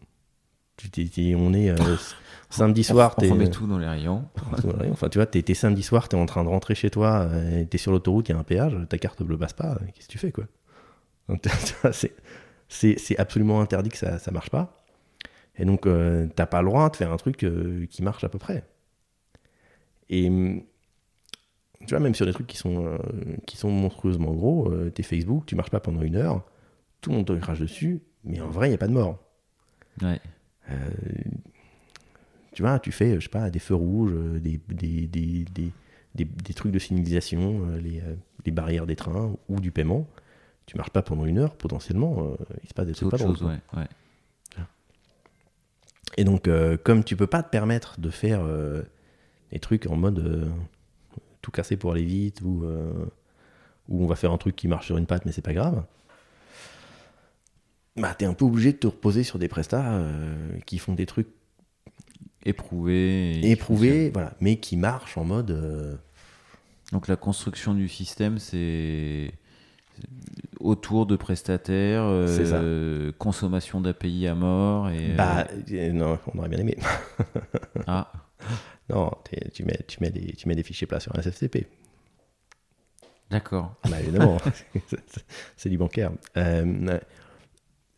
Tu on est euh, *laughs* samedi soir, on t'es- remet tout dans les rayons. Enfin, tu vois, t'es t'es samedi soir, t'es en train de rentrer chez toi, euh, t'es sur l'autoroute, il y a un péage, ta carte bleue passe pas, euh, qu'est-ce que tu fais, quoi? Tu *laughs* c'est- absolument interdit que ça, ça marche pas. Et donc, euh, t'as pas le droit de faire un truc euh, qui marche à peu près. Et hum, tu vois, même sur des trucs qui sont, euh, qui sont monstrueusement gros, euh, t'es Facebook, tu marches pas pendant une heure, tout le monde te crache dessus, mais en vrai, il n'y a pas de mort. Ouais. Euh, tu vois, tu fais, je sais pas, des feux rouges, euh, des, des, des, des, des- trucs de signalisation, euh, les, les barrières des trains ou du paiement. Tu marches pas pendant une heure, potentiellement, il se passe des trucs autre pas drôles, chose, quoi. ouais. ouais. Et donc, euh, comme tu peux pas te permettre de faire euh, des trucs en mode euh, tout casser pour aller vite ou, ou on va faire un truc qui marche sur une patte mais c'est pas grave, bah t'es un peu obligé de te reposer sur des prestats euh, qui font des trucs Éprouvé. et qui éprouvés, voilà, mais qui marchent en mode. euh, Donc la construction du système, c'est autour de prestataires, euh, consommation d'API à mort et bah, non, on aurait bien aimé. *laughs* ah non, tu mets, tu, mets des, tu mets des fichiers plats sur un SFTP. d'accord. Bah, évidemment, c'est- *laughs* *laughs* c'est du bancaire. Euh,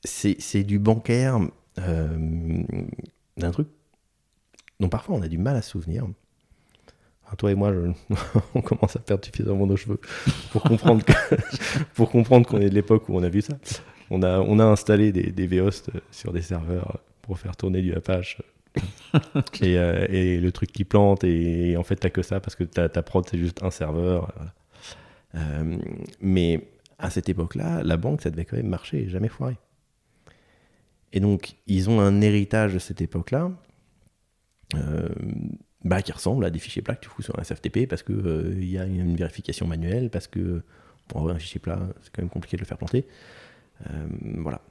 c'est c'est du bancaire euh, d'un truc dont parfois on a du mal à se souvenir. Enfin, toi et moi, je- *laughs* on commence à perdre suffisamment nos cheveux pour comprendre que- *laughs* pour comprendre qu'on est de l'époque où on a vu ça. On a, on a installé des, des vhost sur des serveurs pour faire tourner du Apache. *laughs* et, euh, et le truc qui plante, et, en fait, t'as que ça parce que ta, ta prod, c'est juste un serveur. voilà. Euh, mais à cette époque-là, la banque, ça devait quand même marcher jamais foirer. Et donc, ils ont un héritage de cette époque-là euh, bah, qui ressemble à des fichiers plats que tu fous sur un SFTP parce qu'il il y a une vérification manuelle, parce que pour avoir un fichier plat, c'est quand même compliqué de le faire planter. Euh, voilà.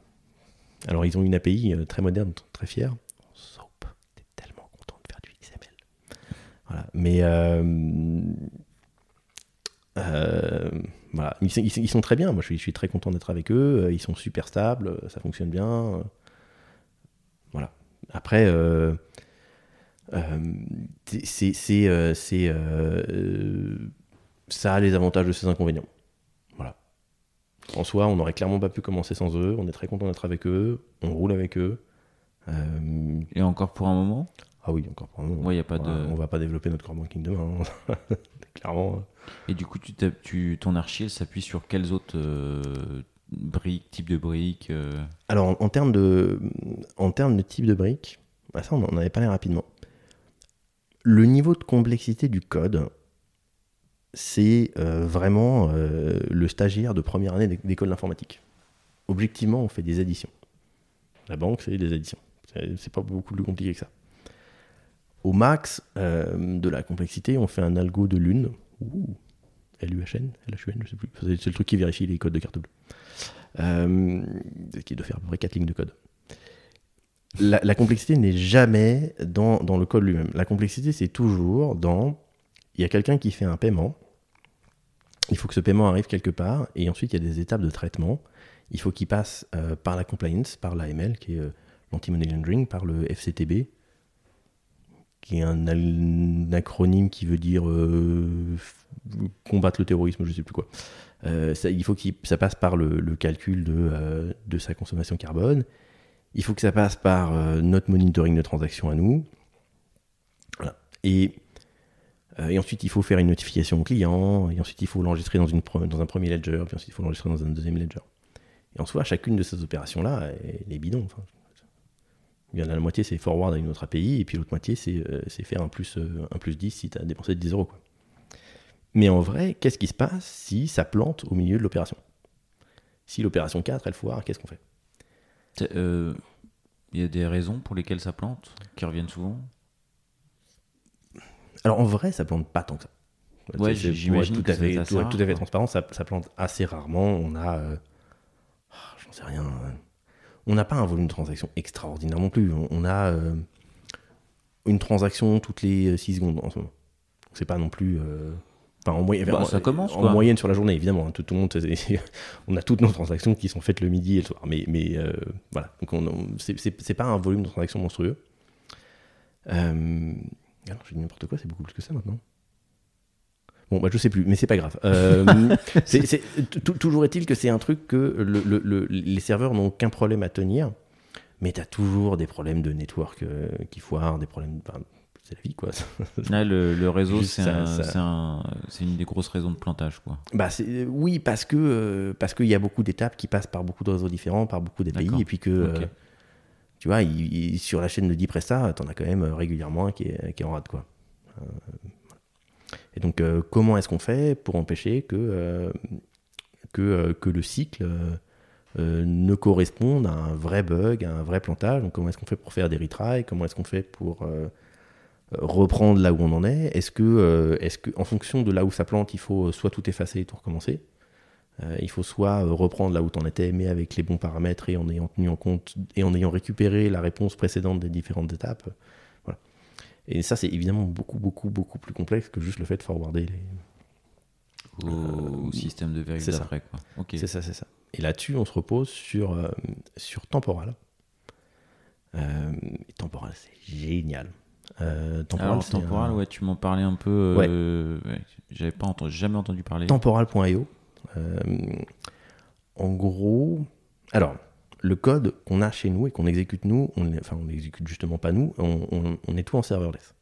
Alors, ils ont une API euh, très moderne, très fière. Soap, t'es tellement content de faire du XML. Voilà. Mais euh, euh, voilà. Ils, sont- très bien. Moi, je suis, très content d'être avec eux. Euh, Ils sont super stables. euh, Ça fonctionne bien. Après, euh, euh, c'est, c'est, euh, c'est, ça a les avantages de ses inconvénients. Voilà. En soi, on n'aurait clairement pas pu commencer sans eux. On est très content d'être avec eux. On roule avec eux. Et encore pour un moment? Ah oui, encore pour un moment. Ouais, y a pas de- On va pas développer notre core banking demain. hein. *laughs* clairement. euh, Et du coup, tu, tu, ton archi, elle s'appuie sur quelles autres briques, types de briques euh, Alors, en, termes de, en termes de type de brique, bah ça, on en avait parlé rapidement. Le niveau de complexité du code, c'est euh, vraiment euh, le stagiaire de première année d'é- d'école d'informatique. Objectivement, on fait des additions. La banque, c'est des additions. C'est pas beaucoup plus compliqué que ça. Au max de la complexité, on fait un algo de lune. Ouh, L-U-H-N, L-H-U-N, je sais plus. C'est le truc qui vérifie les codes de carte bleue. Euh, qui doit faire à peu près 4 lignes de code. La, complexité n'est jamais dans, dans le code lui-même. La complexité, c'est toujours dans. Il y a quelqu'un qui fait un paiement. Il faut que ce paiement arrive quelque part. Et ensuite, il y a des étapes de traitement. Il faut qu'il passe euh, par la compliance, par l'AML, qui est euh, l'anti-money laundering, par le FCTB, qui est un, acronyme qui veut dire euh, combattre le terrorisme, je sais plus quoi. Euh, il faut que ça passe par le, le calcul de, euh, de sa consommation carbone. Il faut que ça passe par euh, notre monitoring de transactions à nous. Et, et ensuite, il faut faire une notification au client. Et ensuite, il faut l'enregistrer dans, dans un premier ledger. Puis ensuite, il faut l'enregistrer dans un deuxième ledger. Et en soi, chacune de ces opérations-là, elle est bidon. Enfin, il y en a la moitié, c'est forward à une autre API. Et puis l'autre moitié, c'est faire un plus, un plus 10 si tu as dépensé 10 euros. Quoi. Mais en vrai, qu'est-ce qui se passe si ça plante au milieu de l'opération? Si l'opération 4, elle foire, qu'est-ce qu'on fait? T'as- euh, Il y a des raisons pour lesquelles ça plante, qui reviennent souvent? Alors en vrai, ça plante pas tant que ça. Ouais, j'imagine que tout à fait, rare, tout à fait transparent, ça, ça plante assez rarement. On a, euh, ah, j'en sais rien, euh, on n'a pas un volume de transaction extraordinaire non plus. On, on a une transaction toutes les 6 secondes en ce moment. C'est pas non plus. Enfin, en, moyenne- Bah, en- ça commence, en quoi. moyenne sur la journée, évidemment. hein, tout, tout le monde, *laughs* on a toutes nos transactions qui sont faites le midi et le soir. Mais, mais euh, voilà, donc on, on- c'est- pas un volume de transaction monstrueux. Euh, non, j'ai dit n'importe quoi, c'est beaucoup plus que ça maintenant. Bon, bah, je sais plus, mais c'est pas grave. Euh, *laughs* toujours est-il que c'est un truc que le- le- le- les serveurs n'ont qu'un problème à tenir, mais tu as toujours des problèmes de network euh, qui foirent, des problèmes. C'est la vie, quoi. *laughs* Là, le, le réseau, c'est un- une des grosses raisons de plantage. Quoi. Bah oui, parce que euh, parce qu'il y a beaucoup d'étapes qui passent par beaucoup de réseaux différents, par beaucoup d'API, D'accord. et puis que euh, tu vois, il- il- sur la chaîne de 10 Presta, t'en as quand même euh, régulièrement un qui est, qui est en rade, quoi. Euh, et donc, comment est-ce qu'on fait pour empêcher que, que, que le cycle euh, ne correspondent à un vrai bug, à un vrai plantage? Donc comment est-ce qu'on fait pour faire des retries? Comment est-ce qu'on fait pour euh, reprendre là où on en est Est-ce que, est que, en fonction de là où ça plante, il faut soit tout effacer et tout recommencer? Il faut soit reprendre là où tu en étais, mais avec les bons paramètres et en ayant tenu en compte et en ayant récupéré la réponse précédente des différentes étapes. Voilà. Et ça, c'est évidemment beaucoup, beaucoup, beaucoup plus complexe que juste le fait de forwarder les, au, système de vérité. C'est ça, c'est ça. Et là-dessus, on se repose sur, euh, sur Temporal. Euh, temporal, c'est génial. Euh, temporal, Alors, temporal ouais, tu m'en parlais un peu. Euh, ouais. J'avais pas entendu, jamais entendu parler. Temporal.io. en gros, alors, le code qu'on a chez nous et qu'on exécute nous, on, enfin, on exécute justement pas nous, on, on est tout en serverless.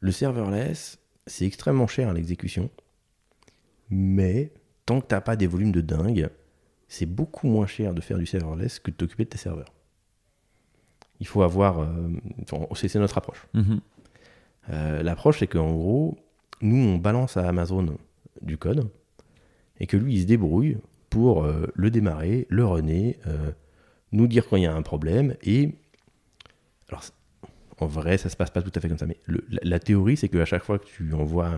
Le serverless, c'est extrêmement cher à l'exécution, mais tant que tu n'as pas des volumes de dingue, c'est beaucoup moins cher de faire du serverless que de t'occuper de tes serveurs. Il faut avoir. Euh, c'est notre approche. Mhm. Euh, l'approche, c'est qu'en gros, nous, on balance à Amazon du code et que lui, il se débrouille pour euh, le démarrer, le runner, nous dire quand il y a un problème. Et. Alors, en vrai, ça se passe pas tout à fait comme ça, mais la, théorie, c'est qu'à chaque fois que tu envoies,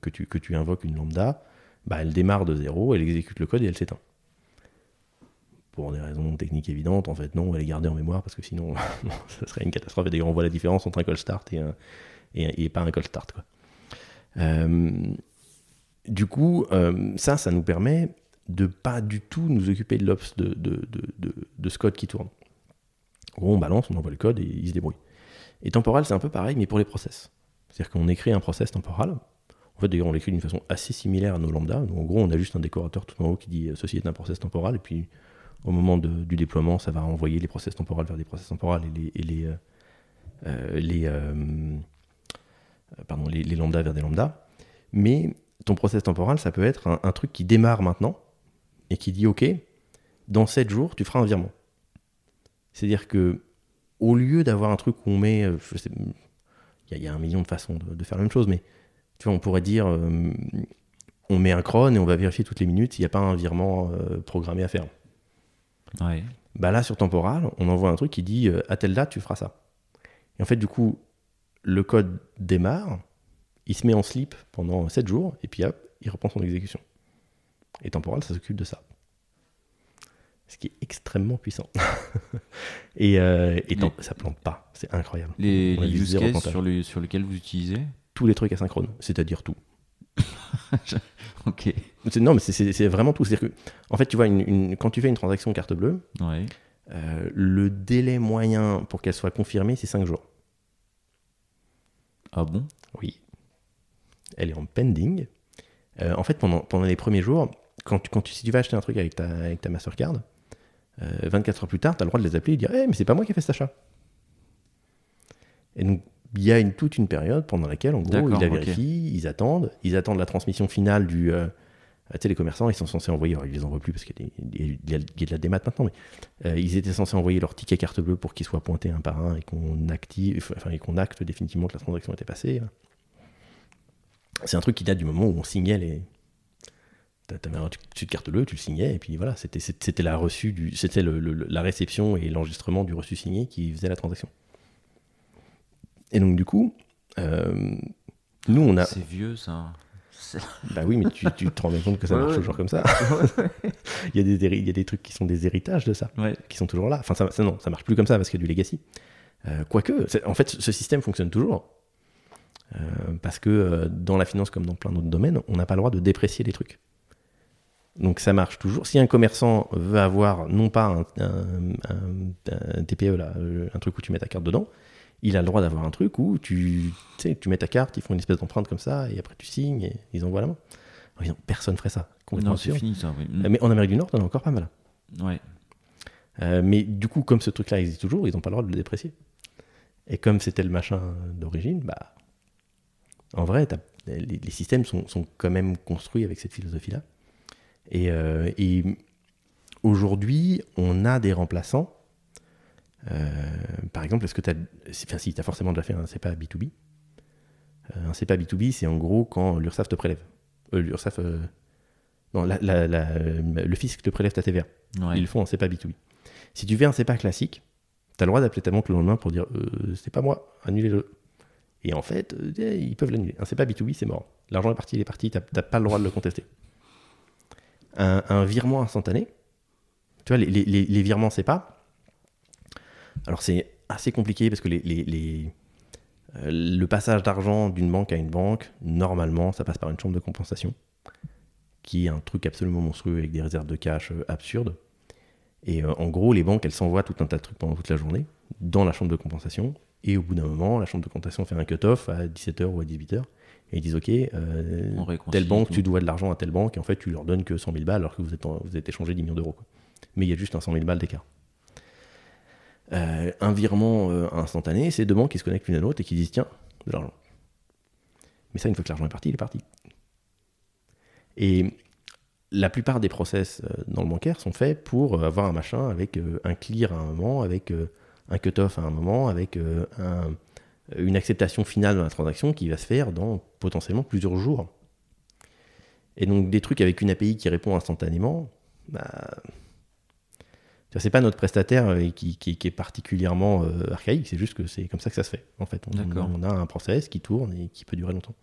que, tu, que tu invoques une lambda, bah, elle démarre de zéro, elle exécute le code et elle s'éteint pour des raisons techniques évidentes, en fait, non, elle est gardée en mémoire parce que sinon, *laughs* ça serait une catastrophe. Et d'ailleurs, on voit la différence entre un call start et, un, et, pas un call start. Quoi. Euh, du coup, euh, ça, ça nous permet de pas du tout nous occuper de l'ops de, de, de, de, ce code qui tourne. on balance, on envoie le code et il se débrouille. Et temporal, c'est un peu pareil, mais pour les process. C'est-à-dire qu'on écrit un process temporal. En fait, d'ailleurs, on l'écrit d'une façon assez similaire à nos lambda. Donc, en gros, on a juste un décorateur tout en haut qui dit euh, ceci est un process temporal, et puis au moment du déploiement, ça va envoyer les process temporels vers des process temporels et les, euh, euh, euh, pardon, les, lambda vers des lambda. Mais ton process temporal, ça peut être un, truc qui démarre maintenant et qui dit OK, dans 7 jours, tu feras un virement. C'est-à-dire que au lieu d'avoir un truc où on met, il y, a un million de façons de, faire la même chose, mais tu vois, on pourrait dire, on met un cron et on va vérifier toutes les minutes s'il n'y a pas un virement programmé à faire. Bah là, sur temporal, on envoie un truc qui dit euh, à telle date, tu feras ça. Et en fait, du coup, le code démarre, il se met en sleep pendant 7 jours, et puis hop, il reprend son exécution. Et temporal, ça s'occupe de ça. Ce qui est extrêmement puissant. *laughs* et, euh, et ça plante pas. C'est incroyable. Les, use cases sur, sur lesquels vous utilisez? Tous les trucs asynchrones, c'est-à-dire tout. *laughs* ok. Non, mais c'est vraiment tout. C'est-à-dire que, en fait, tu vois, une, quand tu fais une transaction carte bleue, euh, le délai moyen pour qu'elle soit confirmée, c'est 5 jours. Ah bon? Oui. Elle est en pending. Euh, en fait, pendant, pendant les premiers jours, quand tu, quand tu, si tu vas acheter un truc avec ta, avec ta Mastercard, 24 euh, heures plus tard, tu as le droit de les appeler et de dire hey, eh, mais c'est pas moi qui ai fait cet achat. Et donc, il y a une, toute une période pendant laquelle, en gros, ils la vérifient, ils attendent, ils attendent la transmission finale du. Euh, tu sais, les commerçants, ils sont censés envoyer, alors ils les envoient plus parce qu'il y, a de la démat maintenant, mais euh, ils étaient censés envoyer leur ticket carte bleue pour qu'ils soient pointés un par un et qu'on active, enfin, et qu'on acte définitivement que la transaction était passée. C'est un truc qui date du moment où on signait les. T'avais un dessus de carte bleue, tu le signais, et puis voilà, c'était la du, c'était la réception et l'enregistrement du reçu signé qui faisait la transaction. Et donc, du coup, euh, nous, on a. C'est vieux, ça. Bah oui, mais tu, tu, te rends bien compte que ça marche toujours comme ça. *laughs* il, y a des, il y a des trucs qui sont des héritages de ça, qui sont toujours là. Enfin, ça, non, ça marche plus comme ça parce qu'il y a du legacy. Euh, quoique, en fait, ce système fonctionne toujours. Euh, parce que dans la finance, comme dans plein d'autres domaines, on n'a pas le droit de déprécier les trucs. Donc ça marche toujours. Si un commerçant veut avoir non pas un, un, un TPE, là, un truc où tu mets ta carte dedans, il a le droit d'avoir un truc où tu, tu mets ta carte, ils font une espèce d'empreinte comme ça, et après tu signes, et ils envoient la main. Personne personne ferait ça. Non, c'est fini ça. Euh, mais en Amérique du Nord, t'en as encore pas mal. Ouais. Euh, mais du coup, comme ce truc-là existe toujours, ils n'ont pas le droit de le déprécier. Et comme c'était le machin d'origine, bah, en vrai, les, systèmes sont, sont, quand même construits avec cette philosophie-là. Et, euh, et aujourd'hui, on a des remplaçants par exemple, est-ce que tu as. Enfin, si, tu as forcément déjà fait un CEPA B2B. Euh, un CEPA B2B, c'est en gros quand l'URSSAF te prélève. Euh, L'URSSAF. Non, la- la- la- le fisc te prélève ta TVA. Ouais. Ils le font en CEPA B2B. Si tu fais un CEPA classique, tu as le droit d'appeler ta banque le lendemain pour dire euh, c'est pas moi, annulez-le. Et en fait, euh, eh, ils peuvent l'annuler. Un CEPA B2B, c'est mort. L'argent est parti, il est parti, tu n'as pas le droit de le contester. Un, un virement instantané, tu vois, les- les- les virements CEPA, alors c'est assez compliqué parce que les, les- les- euh, le passage d'argent d'une banque à une banque, normalement, ça passe par une chambre de compensation, qui est un truc absolument monstrueux avec des réserves de cash euh, absurdes. Et euh, en gros, les banques, elles s'envoient tout un tas de trucs pendant toute la journée dans la chambre de compensation. Et au bout d'un moment, la chambre de compensation fait un cut-off à 17h ou à 18h. Et ils disent Ok, telle banque, tout. tu dois de l'argent à telle banque. Et en fait, tu leur donnes que 100 000 balles alors que vous êtes, en- vous êtes échangé 10 millions d'euros. Mais il y a juste un 100 000 balles d'écart. Euh, un virement euh, instantané, c'est deux banques qui se connectent l'une à l'autre et qui disent Tiens, de l'argent. Mais ça, une fois que l'argent est parti, il est parti. Et la plupart des process euh, dans le bancaire sont faits pour avoir un machin avec un clear à un moment, avec un cut-off à un moment, avec un- une acceptation finale de la transaction qui va se faire dans potentiellement plusieurs jours. Et donc des trucs avec une API qui répond instantanément, bah, c'est pas notre prestataire euh, qui, qui- qui est particulièrement euh, archaïque, c'est juste que c'est comme ça que ça se fait. En fait, on, a un process qui tourne et qui peut durer longtemps.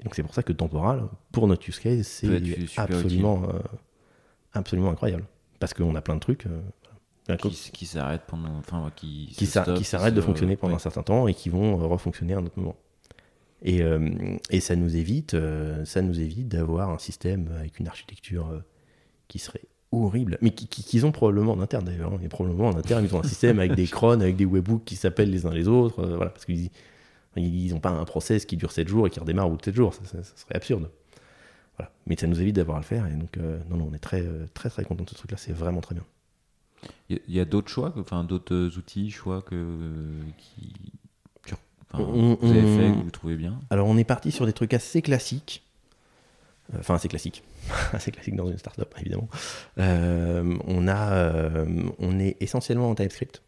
Et donc c'est pour ça que temporal, pour notre use case, c'est absolument, euh, absolument incroyable. Parce qu'on a plein de trucs euh, qui, s'arrêtent pendant. Enfin, qui, qui s'arrêtent de fonctionner pendant ouais. un certain temps et qui vont refonctionner à un autre moment. Et, et ça nous évite, ça nous évite d'avoir un système avec une architecture qui serait horrible, mais qui- qui- qu'ils ont probablement en interne d'ailleurs. hein. Et probablement en interne, ils ont un système avec des crons, avec des webhooks qui s'appellent les uns les autres, euh, voilà, parce qu'ils ils n'ont pas un process qui dure 7 jours et qui redémarre au bout de 7 jours, ça, ça- ça serait absurde. Voilà. Mais ça nous évite d'avoir à le faire, et donc euh, non, non, on est très, euh, très, très content de ce truc-là, c'est vraiment très bien. Il y a- d'autres choix, enfin d'autres outils, choix que qui tu- enfin, On- vous avez on- fait que vous trouvez bien? Alors on est parti sur des trucs assez classiques. Enfin, assez classiques. *laughs* assez classique dans une startup, évidemment. Euh, on, a, euh, on est essentiellement en TypeScript.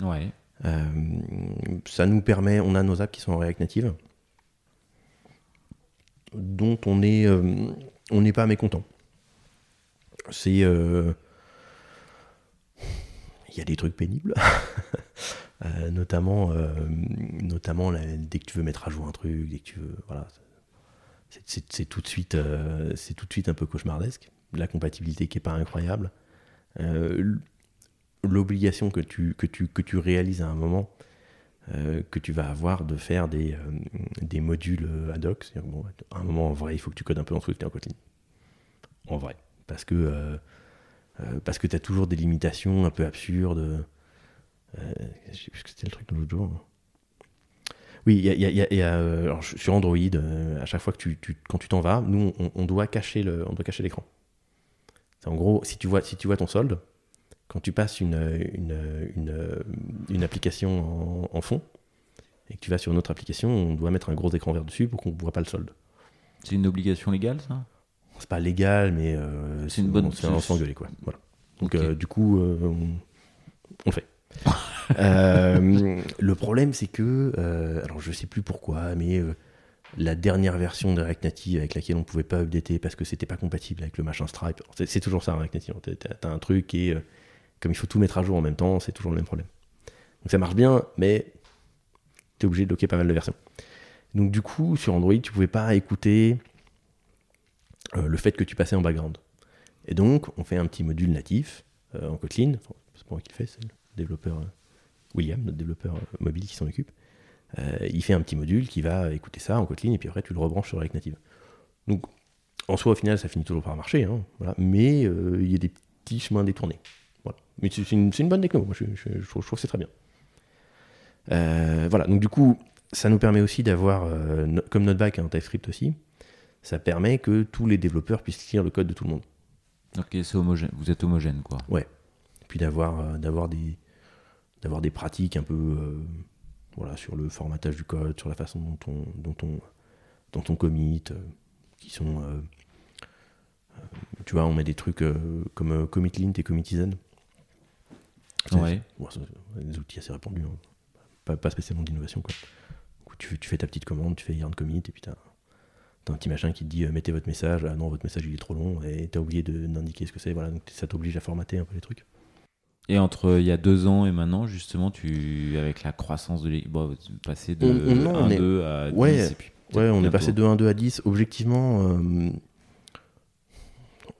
Ouais. Euh, ça nous permet, on a nos apps qui sont en React Native, dont on est, on n'est pas mécontent. C'est, il y a des trucs pénibles, *laughs* notamment, notamment là, dès que tu veux mettre à jour un truc, dès que tu veux, voilà, c'est, c'est- tout de suite, euh, tout de suite un peu cauchemardesque. La compatibilité qui est pas incroyable. Euh, l'obligation que tu, que, tu, que tu réalises à un moment, euh, que tu vas avoir de faire des, euh, des modules ad hoc. Que, bon, à un moment, en vrai, il faut que tu codes un peu en truc, t'es en Kotlin. En vrai. Parce que, parce que tu as toujours des limitations un peu absurdes. Je sais plus ce que c'était le truc de l'autre jour. Oui, y a, y a- a- euh, alors, sur Android, euh, à chaque fois que tu, tu- quand tu t'en vas, nous, on, on doit cacher le, on doit cacher l'écran. En gros, si tu vois, si tu vois ton solde, quand tu passes une, une, une, une application en, en fond et que tu vas sur une autre application, on doit mettre un gros écran vert dessus pour qu'on ne voit pas le solde. C'est une obligation légale, ça? C'est pas légal, mais euh, C'est une bonne- on se fait engueuler, quoi. Voilà. Donc euh, du coup, euh, on, on le fait. *laughs* Euh, le problème, c'est que, euh, alors je sais plus pourquoi, mais euh, la dernière version de React Native avec laquelle on pouvait pas updater parce que c'était pas compatible avec le machin Stripe, c'est toujours ça React Native. T'as- un truc et comme il faut tout mettre à jour en même temps, c'est toujours le même problème. Donc ça marche bien, mais tu es obligé de bloquer pas mal de versions. Donc du coup, sur Android, tu pouvais pas écouter le fait que tu passais en background. Et donc, on fait un petit module natif en Kotlin. C'est pas moi qui le fais, c'est développeur William, notre développeur euh, mobile qui s'en occupe. Euh, il fait un petit module qui va écouter ça en Kotlin et puis après tu le rebranches sur React Native. Donc, en soi, au final, ça finit toujours par marcher, hein, voilà. mais euh, il y a des petits chemins détournés. Voilà. Mais c'est une, bonne techno, moi je, je- je trouve, je trouve que c'est très bien. Euh, voilà, donc du coup, ça nous permet aussi d'avoir, euh, no- comme notre back est en TypeScript aussi, ça permet que tous les développeurs puissent lire le code de tout le monde. Ok, c'est homogène. Vous êtes homogène, quoi. Et puis d'avoir euh, d'avoir des d'avoir des pratiques un peu euh, voilà sur le formatage du code, sur la façon dont on dont on dont on commit, euh, qui sont euh, tu vois, on met des trucs comme commitlint et commitisen. C'est- Ouais. bon, des outils assez répandus, hein. pas, pas spécialement d'innovation quoi. Du coup, tu, fais- tu fais ta petite commande, tu fais yarn commit et puis t'as T'as un petit machin qui te dit mettez votre message, ah non, votre message il est trop long, et t'as oublié de- d'indiquer ce que c'est, voilà, donc ça t'oblige à formater un peu les trucs. Et entre il y a deux ans et maintenant, justement, tu avec la croissance de l'équipe, bon, passer de On- on- non, on est- 1-2 à 10 Ouais, et puis Ouais, on est passé de 1-2 à 10. Objectivement, euh,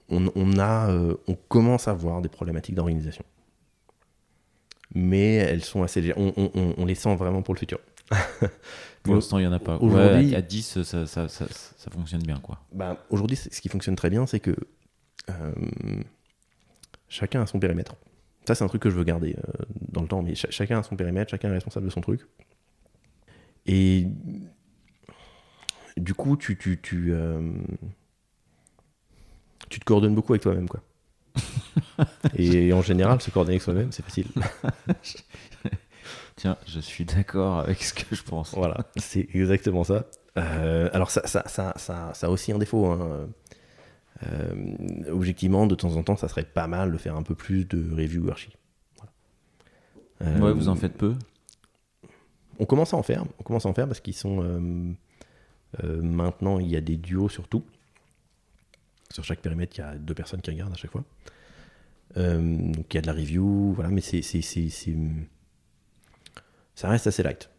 on, on a, euh, on commence à voir des problématiques d'organisation. Mais elles sont assez légères. On, on- on- on les sent vraiment pour le futur. *laughs* Pour l'instant, il n'y en a pas. Aujourd'hui- Ouais, à 10, ça, ça, ça, ça fonctionne bien, quoi. Bah, Aujourd'hui, ce qui fonctionne très bien, c'est que euh, chacun a son périmètre. Ça, c'est un truc que je veux garder euh, dans le temps, mais cha- chacun a son périmètre, chacun est responsable de son truc. Et du coup, tu, tu, tu, euh, tu te coordonnes beaucoup avec toi-même. quoi. *laughs* Et en général, se coordonner avec soi-même, c'est facile. *laughs* Tiens, je suis d'accord avec ce que je pense. Voilà, c'est exactement ça. Euh, alors ça, ça, ça, ça, ça a aussi un défaut. hein. Euh, objectivement, de temps en temps, ça serait pas mal de faire un peu plus de review archi. Voilà. Euh, Ouais, vous en faites peu On commence à en faire. On commence à en faire parce qu'ils sont euh, euh, maintenant il y a des duos sur tout. Sur chaque périmètre, il y a deux personnes qui regardent à chaque fois. Euh, donc il y a de la review, voilà, mais c'est- ça reste assez light.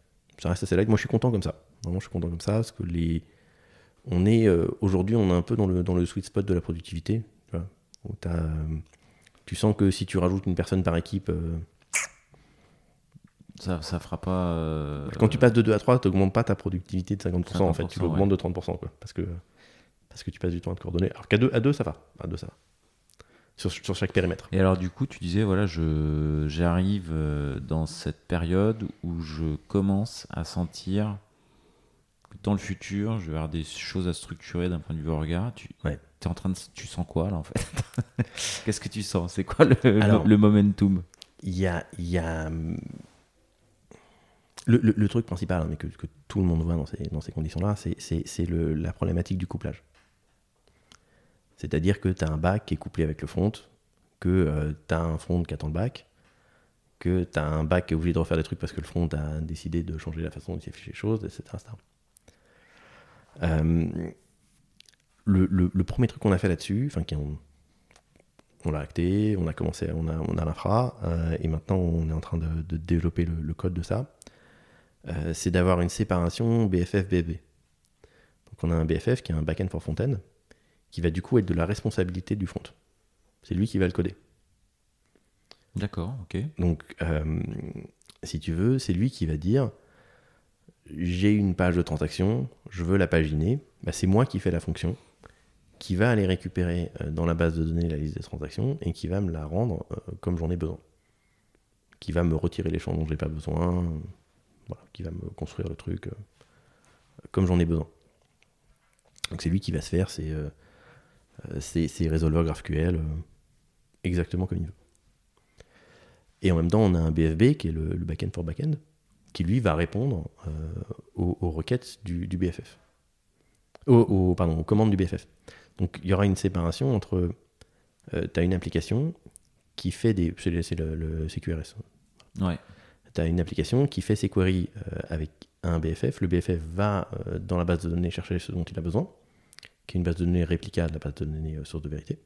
Ça reste assez light. Moi, je suis content comme ça. Vraiment, je suis content comme ça parce que les, on est euh, aujourd'hui, on est un peu dans le dans le sweet spot de la productivité. Tu, vois, où t'as, euh, tu sens que si tu rajoutes une personne par équipe, euh, Ça, ça fera pas. euh, Quand tu passes de 2 à 3, tu n'augmentes pas ta productivité de 50%, en fait, tu 50%, l'augmentes de 30%, quoi, parce, que, parce que tu passes du temps à te coordonner. Alors qu'à 2, à deux, ça va. À 2, ça va. Sur, sur chaque périmètre. Et alors, du coup, tu disais, voilà, je, j'arrive dans cette période où je commence à sentir dans le futur, je vais avoir des choses à structurer d'un point de vue regard. Tu, Ouais. es en train de, tu sens quoi, là, en fait? *laughs* Qu'est-ce que tu sens? C'est quoi le, le- Alors- le momentum? Il y a. y a, le, le- truc principal, hein, mais que, que tout le monde voit dans ces, dans ces conditions-là, c'est, la problématique du couplage. C'est-à-dire que tu as un back qui est couplé avec le front, que tu as un front qui attend le back, que tu as un back qui est obligé de refaire des trucs parce que le front a décidé de changer la façon dont il les choses, etc. etc. Euh, le, le- le premier truc qu'on a fait là-dessus, enfin, on, on l'a acté, on a commencé, on a, on a l'infra, euh, et maintenant on est en train de, de développer le, le code de ça. Euh, c'est d'avoir une séparation BFF-BFB. Donc on a un BFF qui est un backend for front-end, qui va du coup être de la responsabilité du front. C'est lui qui va le coder. D'accord, ok. Donc, euh, si tu veux, c'est lui qui va dire j'ai une page de transaction, je veux la paginer. Bah, c'est moi qui fais la fonction, qui va aller récupérer euh, dans la base de données la liste des transactions et qui va me la rendre euh, comme j'en ai besoin. Qui va me retirer les champs dont j'ai pas besoin, qui va me construire le truc euh, comme j'en ai besoin. Donc, c'est lui qui va se faire ces résolveurs GraphQL exactement comme il veut. Et en même temps, on a un BFB qui est le, le backend for backend, qui lui va répondre euh, aux, aux requêtes du, du BFF. Au- au- pardon, aux commandes du BFF. Donc il y aura une séparation entre. tu as une application qui fait des. C'est le, le- CQRS. Ouais. Tu as une application qui fait ses queries euh, avec un BFF. Le BFF va euh, dans la base de données chercher ce dont il a besoin, qui est une base de données réplicable, la base de données euh, source de vérité.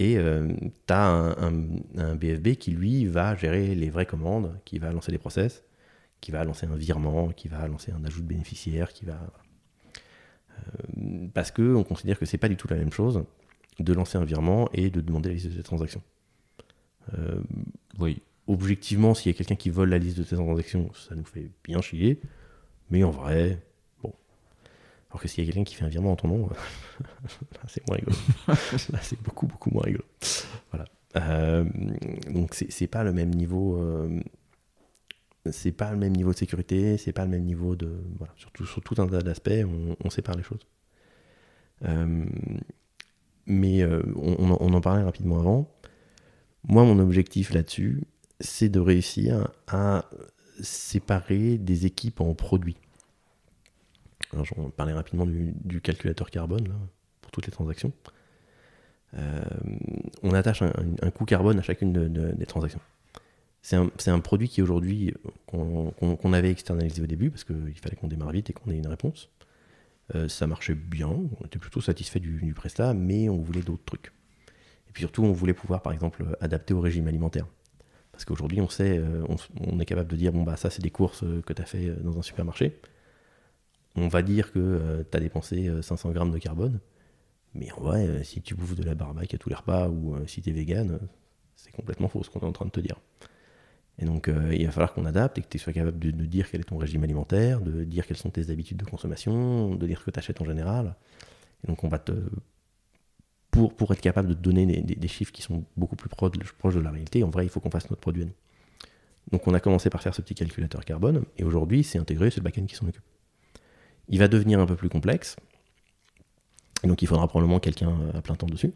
Et tu as un, un- un BFB qui, lui, va gérer les vraies commandes, qui va lancer les process, qui va lancer un virement, qui va lancer un ajout de bénéficiaire, qui va... Euh, parce qu'on considère que c'est pas du tout la même chose de lancer un virement et de demander la liste de ses transactions. Euh, Oui. objectivement, s'il y a quelqu'un qui vole la liste de tes transactions, ça nous fait bien chier. Mais en vrai, bon. Alors que s'il y a quelqu'un qui fait un virement en ton nom, *laughs* là, c'est moins rigolo. *laughs* là, c'est beaucoup, beaucoup moins rigolo. Voilà. Euh, donc, c'est c'est pas le même niveau. euh, c'est pas le même niveau de sécurité, c'est pas le même niveau de. Voilà, surtout sur tout un tas d'aspects, on, sépare les choses. Euh, mais euh, on, en- parlait rapidement avant. Moi, mon objectif là-dessus, c'est de réussir à séparer des équipes en produits. Alors, j'en parlais rapidement du, calculateur carbone là, pour toutes les transactions. Euh, on attache un, coût carbone à chacune de- de- des transactions. C'est un, produit qui aujourd'hui, qu'on avait externalisé au début, parce qu'il fallait qu'on démarre vite et qu'on ait une réponse, Euh, ça marchait bien, on était plutôt satisfait du, du prestat, mais on voulait d'autres trucs. Et puis surtout, on voulait pouvoir, par exemple, adapter au régime alimentaire. Parce qu'aujourd'hui, on sait, euh, on, est capable de dire, bon, bah ça, c'est des courses euh, que tu as fait euh, dans un supermarché. On va dire que tu as dépensé euh, 500 grammes de carbone. Mais en vrai, euh, si tu bouffes de la barbaque à tous les repas ou euh, si tu es vegan, euh, c'est complètement faux ce qu'on est en train de te dire. Et donc, euh, il va falloir qu'on adapte et que tu sois capable de, dire quel est ton régime alimentaire, de dire quelles sont tes habitudes de consommation, de dire ce que tu achètes en général. Et donc, on va te. Pour, pour être capable de te donner des, chiffres qui sont beaucoup plus proches de, la réalité, en vrai, il faut qu'on fasse notre produit à nous. Donc, on a commencé par faire ce petit calculateur carbone, et aujourd'hui, c'est intégré, c'est le backend qui s'en occupe. Il va devenir un peu plus complexe, et donc il faudra probablement quelqu'un à plein temps dessus.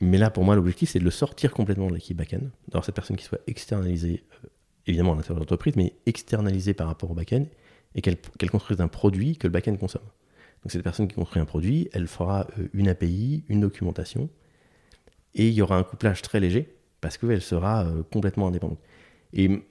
Mais là, pour moi, l'objectif, c'est de le sortir complètement de l'équipe back-end, d'avoir cette personne qui soit externalisée, euh, évidemment à l'intérieur de l'entreprise, mais externalisée par rapport au back-end, et qu'elle construise un produit que le back-end consomme. Donc cette personne qui construit un produit, elle fera euh, une API, une documentation, et il y aura un couplage très léger, parce qu'elle sera euh, complètement indépendante. Et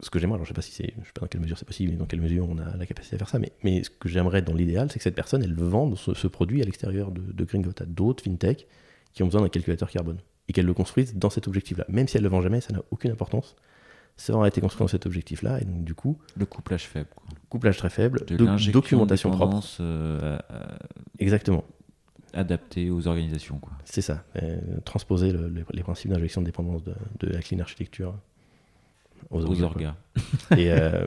ce que j'aimerais, alors je sais pas si sais pas dans quelle mesure c'est possible et dans quelle mesure on a la capacité à faire ça, mais, mais ce que j'aimerais dans l'idéal, c'est que cette personne, elle vende ce, ce produit à l'extérieur de, de Gringot à d'autres fintech qui ont besoin d'un calculateur carbone et qu'elle le construise dans cet objectif-là. Même si elle le vend jamais, ça n'a aucune importance. Ça aura été construit dans cet objectif-là et donc du coup, Le couplage faible. Quoi. couplage très faible, De documentation propre. euh, à- Exactement, adaptée aux organisations. Quoi. c'est ça. Euh, transposer le- le- les principes d'injection de dépendance de, de la clean architecture aux, Aux orgas. *laughs* Et, euh,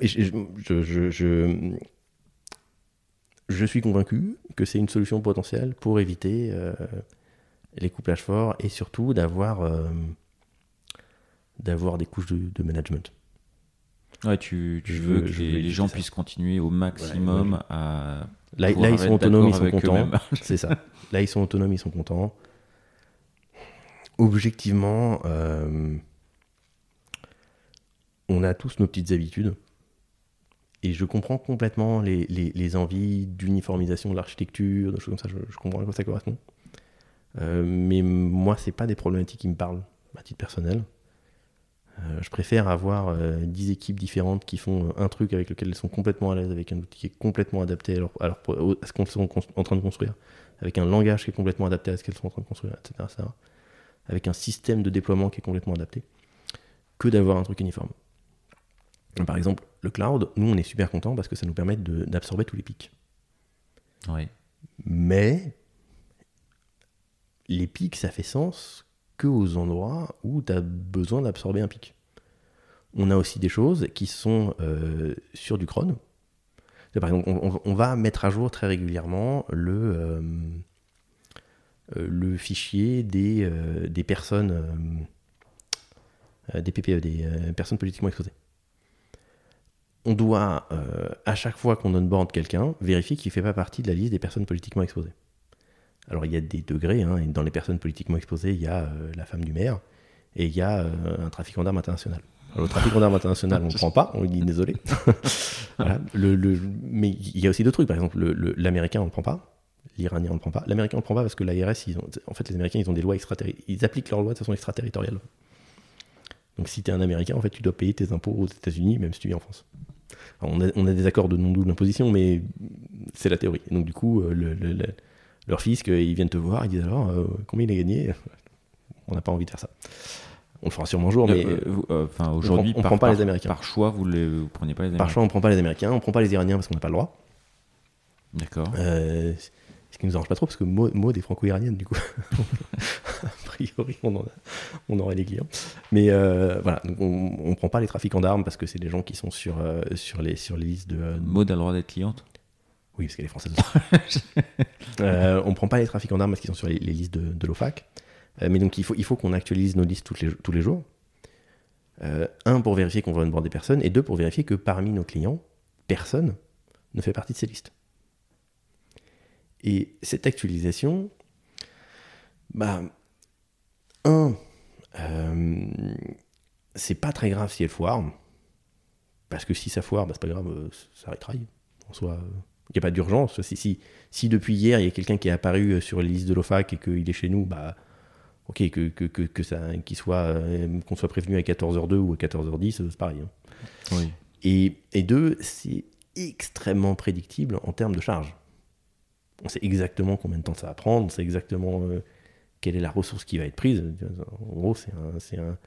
et je, je- je- je- je suis convaincu que c'est une solution potentielle pour éviter euh, les couplages forts et surtout d'avoir euh, d'avoir des couches de, de management. Ouais, tu, veux veux- que les, gens ça. puissent continuer au maximum Ouais, à. Là, ils sont autonomes, ils sont contents. *laughs* C'est ça. Là, ils sont autonomes, ils sont contents. Objectivement, euh, on a tous nos petites habitudes. Et je comprends complètement les, les- envies d'uniformisation de l'architecture, de choses comme ça. Je, comprends à quoi ça correspond. Euh, mais moi, c'est pas des problématiques qui me parlent à titre personnel. Euh, je préfère avoir euh, 10 équipes différentes qui font euh, un truc avec lequel elles sont complètement à l'aise, avec un outil qui est complètement adapté à, ce qu'elles sont en train de construire, avec un langage qui est complètement adapté à ce qu'elles sont en train de construire, etc., avec un système de déploiement qui est complètement adapté, que d'avoir un truc uniforme. Par exemple, le cloud, nous on est super contents parce que ça nous permet d'absorber tous les pics. Ouais. Mais les pics, ça fait sens que aux endroits où tu as besoin d'absorber un pic. On a aussi des choses qui sont euh, sur du cron. Par exemple, on, va mettre à jour très régulièrement le, euh, euh, le fichier des, euh, des personnes, des PPE, des euh, personnes politiquement exposées. On doit, euh, à chaque fois qu'on onboard quelqu'un, vérifier qu'il ne fait pas partie de la liste des personnes politiquement exposées. Alors il y a des degrés, hein, dans les personnes politiquement exposées, il y a euh, la femme du maire, et il y a euh, un trafiquant d'armes international. Alors, le trafiquant d'armes international, on ne prend pas, on lui dit désolé. *laughs* Mais il y a aussi d'autres trucs, par exemple, le- le- l'américain, on ne le prend pas. L'Iranien, on ne prend pas. L'Américain, on ne prend pas parce que l'ARS, en fait, les Américains, ont des lois extraterritoriales. Ils appliquent leurs lois de façon extraterritoriale. Donc, si tu es un Américain, en fait, tu dois payer tes impôts aux États-Unis, même si tu vis en France. Alors, on, a, on a des accords de non-double imposition, mais c'est la théorie. Donc, du coup, euh, le- le- le- leur fisc, euh, ils viennent te voir, ils disent alors, euh, combien il a gagné? *laughs* On n'a pas envie de faire ça. On le fera sûrement un jour, mais Euh, euh, aujourd'hui, on par, prend pas les par- Américains. Par choix, vous ne prenez pas les par Américains. choix, on ne prend pas les Américains, on ne prend pas les Iraniens parce qu'on n'a pas le droit. D'accord. Qui nous arrange pas trop parce que Maud est franco-iranienne du coup. *laughs* a priori, on, en a- on aurait les clients. Mais euh, voilà, donc on ne prend pas les trafiquants d'armes parce que c'est des gens qui sont sur, euh, sur, les, sur les listes de. euh, Maud a le droit d'être cliente? Oui, parce qu'elle est française aussi. *laughs* euh, on ne prend pas les trafiquants d'armes parce qu'ils sont sur les, les listes de, de l'OFAC. Mais donc il faut, il faut qu'on actualise nos listes toutes les, tous les jours. Un, pour vérifier qu'on va onboard des personnes, et deux, pour vérifier que parmi nos clients, personne ne fait partie de ces listes. Et cette actualisation, bah, un, euh, c'est pas très grave si elle foire, parce que si ça foire, bah, c'est pas grave, euh, ça rétraille. En soi, il n'y a pas d'urgence. Si, si, si depuis hier, il y a quelqu'un qui est apparu euh, sur les listes de l'OFAC et qu'il est chez nous, bah, ok, que, que, que, que ça, qu'il soit, euh, qu'on soit prévenu à 14h02 ou à 14h10, euh, c'est pareil. hein. Oui. Et, et deux, c'est extrêmement prédictible en termes de charge. On sait exactement combien de temps ça va prendre, on sait exactement euh, quelle est la ressource qui va être prise. En gros, c'est un, c'est un,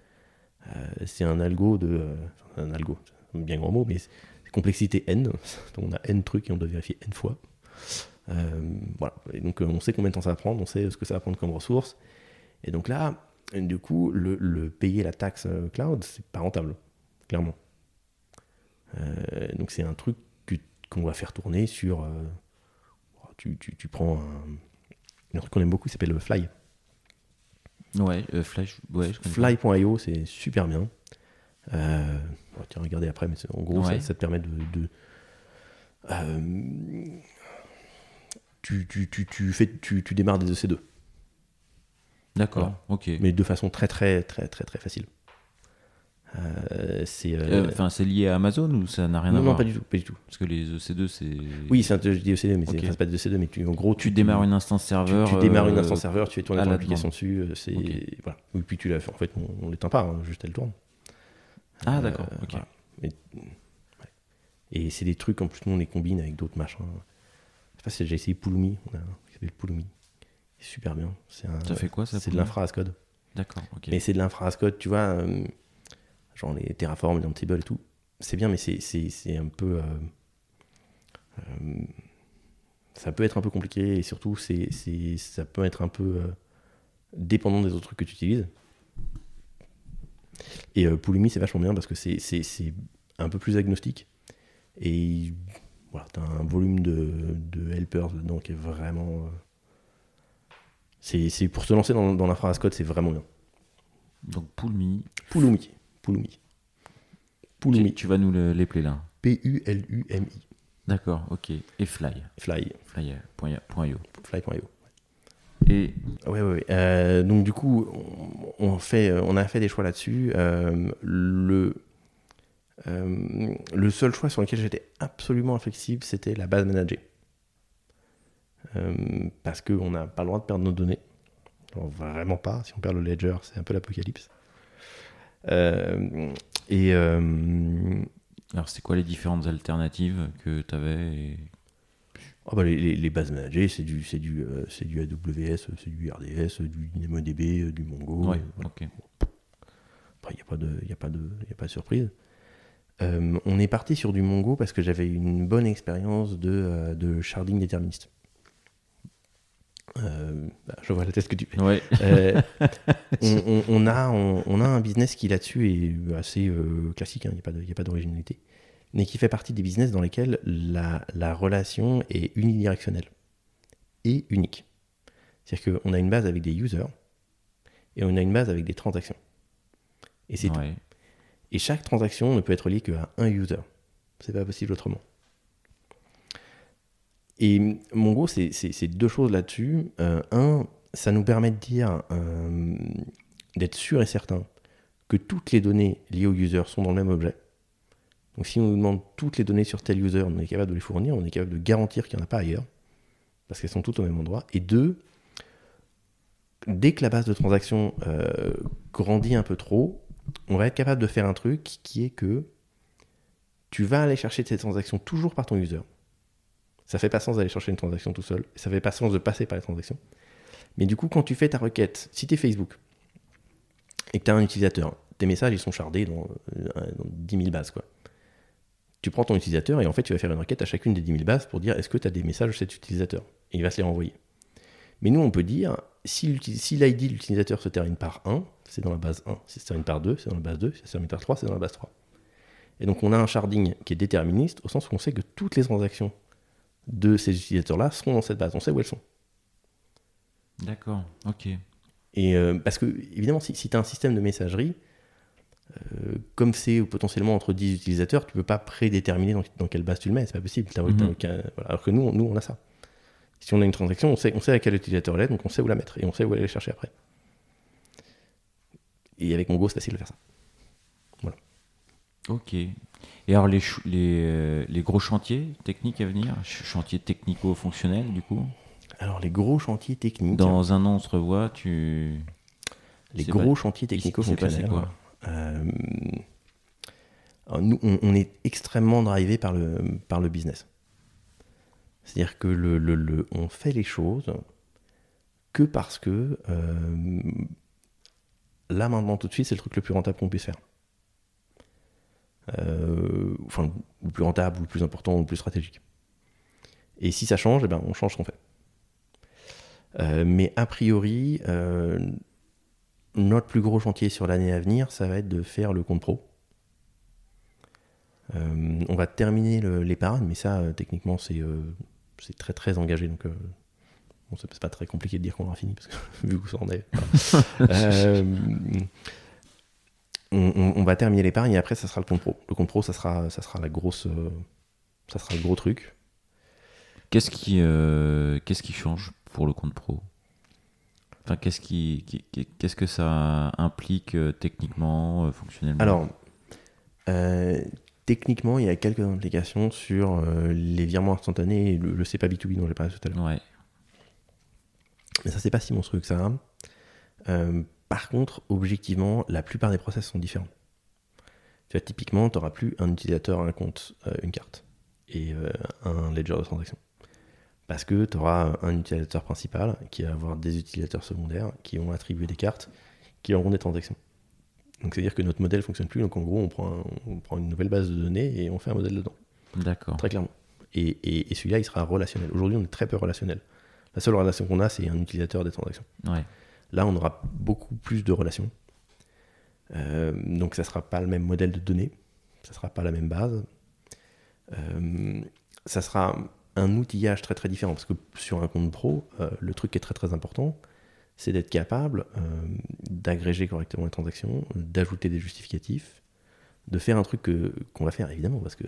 euh, un algo de. euh, un algo, c'est un bien grand mot, mais c'est complexité n. Donc *laughs* on a n trucs et on doit vérifier n fois. Voilà. Et donc on sait combien de temps ça va prendre, on sait ce que ça va prendre comme ressource. Et donc là, du coup, le, payer la taxe cloud, c'est pas rentable, clairement. Donc c'est un truc qu'on va faire tourner sur. Euh, tu, tu- tu prends un, un truc qu'on aime beaucoup, qui s'appelle Fly. Ouais, euh, Flash, ouais. Fly.io, c'est super bien. Euh, bon, tu vas regarder après, mais en gros, ça- Ouais. ça, te permet de. de- euh, tu, tu, tu, tu, fais, tu, tu démarres des EC2, D'accord, ok. mais de façon très, très, très, très, très facile. Euh, c'est. euh, Euh, Enfin, c'est lié à Amazon ou ça n'a rien non, à non, voir pas du tout, pas du tout. Parce que les EC2, c'est. Oui, c'est un, je dis EC2, mais c'est Ok. enfin, c'est pas des EC2, mais tu, en gros, Tu démarres une instance serveur. tu démarres une instance serveur, tu fais tourner à ton application dessus, c'est voilà. Et puis tu la. En fait, on, on l'éteint pas, hein, juste elle tourne. Ah, d'accord, ok. voilà. Mais- ouais. Et c'est des trucs, en plus, nous, on les combine avec d'autres machins. Je sais pas si j'ai essayé Pulumi, on a un qui s'appelle Pulumi. Super bien. Un- Ça fait quoi ça C'est de l'infra. D'accord, ok. Mais c'est de l'infra code, tu vois, euh, genre les Terraform, les Ansible et tout. C'est bien, mais c'est- un peu. euh, euh, ça peut être un peu compliqué et surtout, c'est ça peut être un peu euh, dépendant des autres trucs que tu utilises. Et euh, Pulumi, c'est vachement bien parce que c'est un peu plus agnostique. Et voilà, tu as un volume de, de helpers dedans qui est vraiment. euh, c'est pour se lancer dans, dans l'infra code, c'est vraiment bien. Donc Pulmi. Pulumi. Pulumi. Pulumi. tu vas nous le- l'épeler là. P-U-L-U-M-I. D'accord, ok. Et Fly. Fly. Fly.io. Fly.io. Et Ouais, ouais, ouais. Euh, donc, du coup, on, fait, on a fait des choix là-dessus. Euh, le, euh, le seul choix sur lequel j'étais absolument inflexible, c'était la base managée. Euh, parce qu'on n'a pas le droit de perdre nos données. Alors, vraiment pas. Si on perd le ledger, c'est un peu l'apocalypse. Euh, et. euh, alors, c'est quoi les différentes alternatives que tu avais Ah bah, les, les- les bases managées, c'est du, c'est du, euh, c'est du AWS, c'est du RDS, du DynamoDB, euh, du Mongo. Ouais, euh, voilà. Après, il n'y a, pas de- y a, pas de- y a pas de surprise. Euh, on est parti sur du Mongo parce que j'avais une bonne expérience de, euh, de sharding déterministe. Euh, bah, je vois la tête que tu fais. Ouais, Euh, *laughs* on, on- on a, on, on a un business qui là-dessus est assez euh, classique, il n'y a pas d'originalité, mais qui fait partie des business dans lesquels la, la relation est unidirectionnelle et unique. C'est-à-dire qu'on a une base avec des users et on a une base avec des transactions. Et c'est tout. Et chaque transaction ne peut être liée qu'à un user. C'est pas possible autrement. Et Mongo, c'est c'est- deux choses là-dessus. Euh, un, ça nous permet de dire, euh, d'être sûr et certain que toutes les données liées au user sont dans le même objet. Donc si on nous demande toutes les données sur tel user, on est capable de les fournir, on est capable de garantir qu'il n'y en a pas ailleurs, parce qu'elles sont toutes au même endroit. Et deux, dès que la base de transaction euh, grandit un peu trop, on va être capable de faire un truc qui est que tu vas aller chercher ces transactions toujours par ton user. Ça fait pas sens d'aller chercher une transaction tout seul, ça fait pas sens de passer par les transactions. Mais du coup, quand tu fais ta requête, si tu es Facebook et que tu as un utilisateur, tes messages ils sont chardés dans, euh, dans 10 000 bases. Quoi. Tu prends ton utilisateur et en fait, tu vas faire une requête à chacune des 10 000 bases pour dire est-ce que tu as des messages de cet utilisateur? Et il va se les renvoyer. Mais nous, on peut dire si l'ID de l'utilisateur se termine par 1, c'est dans la base 1. Si ça se termine par 2, c'est dans la base 2. Si ça se termine par 3, c'est dans la base 3. Et donc, on a un sharding qui est déterministe au sens où on sait que toutes les transactions de ces utilisateurs-là seront dans cette base. On sait où elles sont. D'accord, ok. Et euh, parce que, évidemment, si, tu as un système de messagerie, euh, comme c'est potentiellement entre 10 utilisateurs, tu peux pas prédéterminer dans, dans quelle base tu le mets, c'est pas possible. Aucun- voilà. Alors que nous, on- nous, on a ça. Si on a une transaction, on sait, on sait à quel utilisateur elle est, donc on sait où la mettre et on sait où aller la chercher après. Et avec Mongo, c'est facile de faire ça. Ok. Et alors, les, euh, les gros chantiers techniques à venir Ch- Chantiers technico-fonctionnels, du coup? Alors, les gros chantiers techniques. Dans un an, on se revoit, tu. les gros pas- chantiers technico-fonctionnels. euh, Alors, nous, on, on est extrêmement drivé par le, par le business. C'est-à-dire que le, le- le- on fait les choses que parce que euh, là maintenant tout de suite c'est le truc le plus rentable qu'on puisse faire. Euh, enfin, le plus rentable, ou le plus important, ou le plus stratégique. Et si ça change, eh ben, on change ce qu'on fait. Euh, mais a priori, euh, notre plus gros chantier sur l'année à venir, ça va être de faire le compte pro. Euh, on va terminer l'épargne, mais ça, euh, techniquement, c'est euh, très très engagé. Donc, bon, c'est pas très compliqué de dire qu'on aura fini, parce que *laughs* vu où ça en est. *laughs* on, on- on va terminer l'épargne et après, ça sera le compte pro. Le compte pro, ça sera, ça sera la grosse. euh, ça sera le gros truc. Qu'est-ce qui, euh, qu'est-ce qui change pour le compte pro? Enfin, qu'est-ce qui, qu'est-ce que ça implique euh, techniquement, euh, fonctionnellement? Alors, techniquement, il y a quelques implications sur les virements instantanés et le, le CEPA B2B dont j'ai parlé tout à l'heure. Ouais. Mais ça, c'est pas si monstrueux que ça. Par contre, objectivement, la plupart des process sont différents. Tu vois, typiquement, tu n'auras plus un utilisateur, un compte, euh, une carte et euh, un ledger de transaction. Parce que tu auras un utilisateur principal qui va avoir des utilisateurs secondaires qui vont attribuer des cartes qui auront des transactions. Donc, c'est-à-dire que notre modèle fonctionne plus. Donc, en gros, on prend, un- on prend une nouvelle base de données et on fait un modèle dedans. D'accord. Très clairement. Et, et- et celui-là, il sera relationnel. Aujourd'hui, on est très peu relationnel. La seule relation qu'on a, c'est un utilisateur des transactions. Ouais. Là, on aura beaucoup plus de relations. Euh, donc, ça ne sera pas le même modèle de données. Ça ne sera pas la même base. Euh, ça sera un outillage très très différent. Parce que sur un compte pro, euh, le truc qui est très très important, c'est d'être capable d'agréger correctement les transactions, d'ajouter des justificatifs, de faire un truc qu'on va faire évidemment, parce que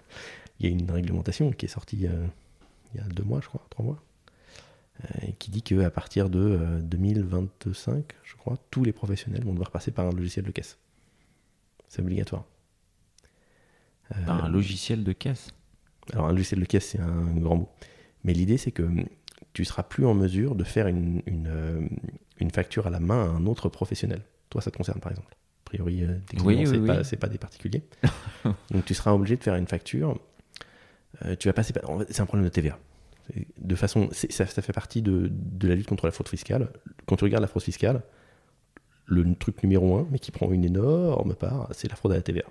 *laughs* il y a une réglementation qui est sortie il y a deux mois, je crois, trois mois, qui dit qu'à partir de euh, 2025, je crois, tous les professionnels vont devoir passer par un logiciel de caisse. C'est obligatoire. Euh, Par un logiciel de caisse. alors, un logiciel de caisse, c'est un grand mot. Mais l'idée, c'est que tu seras plus en mesure de faire une, une, euh, une facture à la main à un autre professionnel. Toi, ça te concerne, par exemple. A priori, euh, Oui, c'est oui. pas, des particuliers. *laughs* Donc, tu seras obligé de faire une facture. Euh, tu vas passer. C'est un problème de TVA. De façon, ça, ça fait partie de, de la lutte contre la fraude fiscale. Quand tu regardes la fraude fiscale, le truc numéro un, mais qui prend une énorme part, c'est la fraude à la TVA.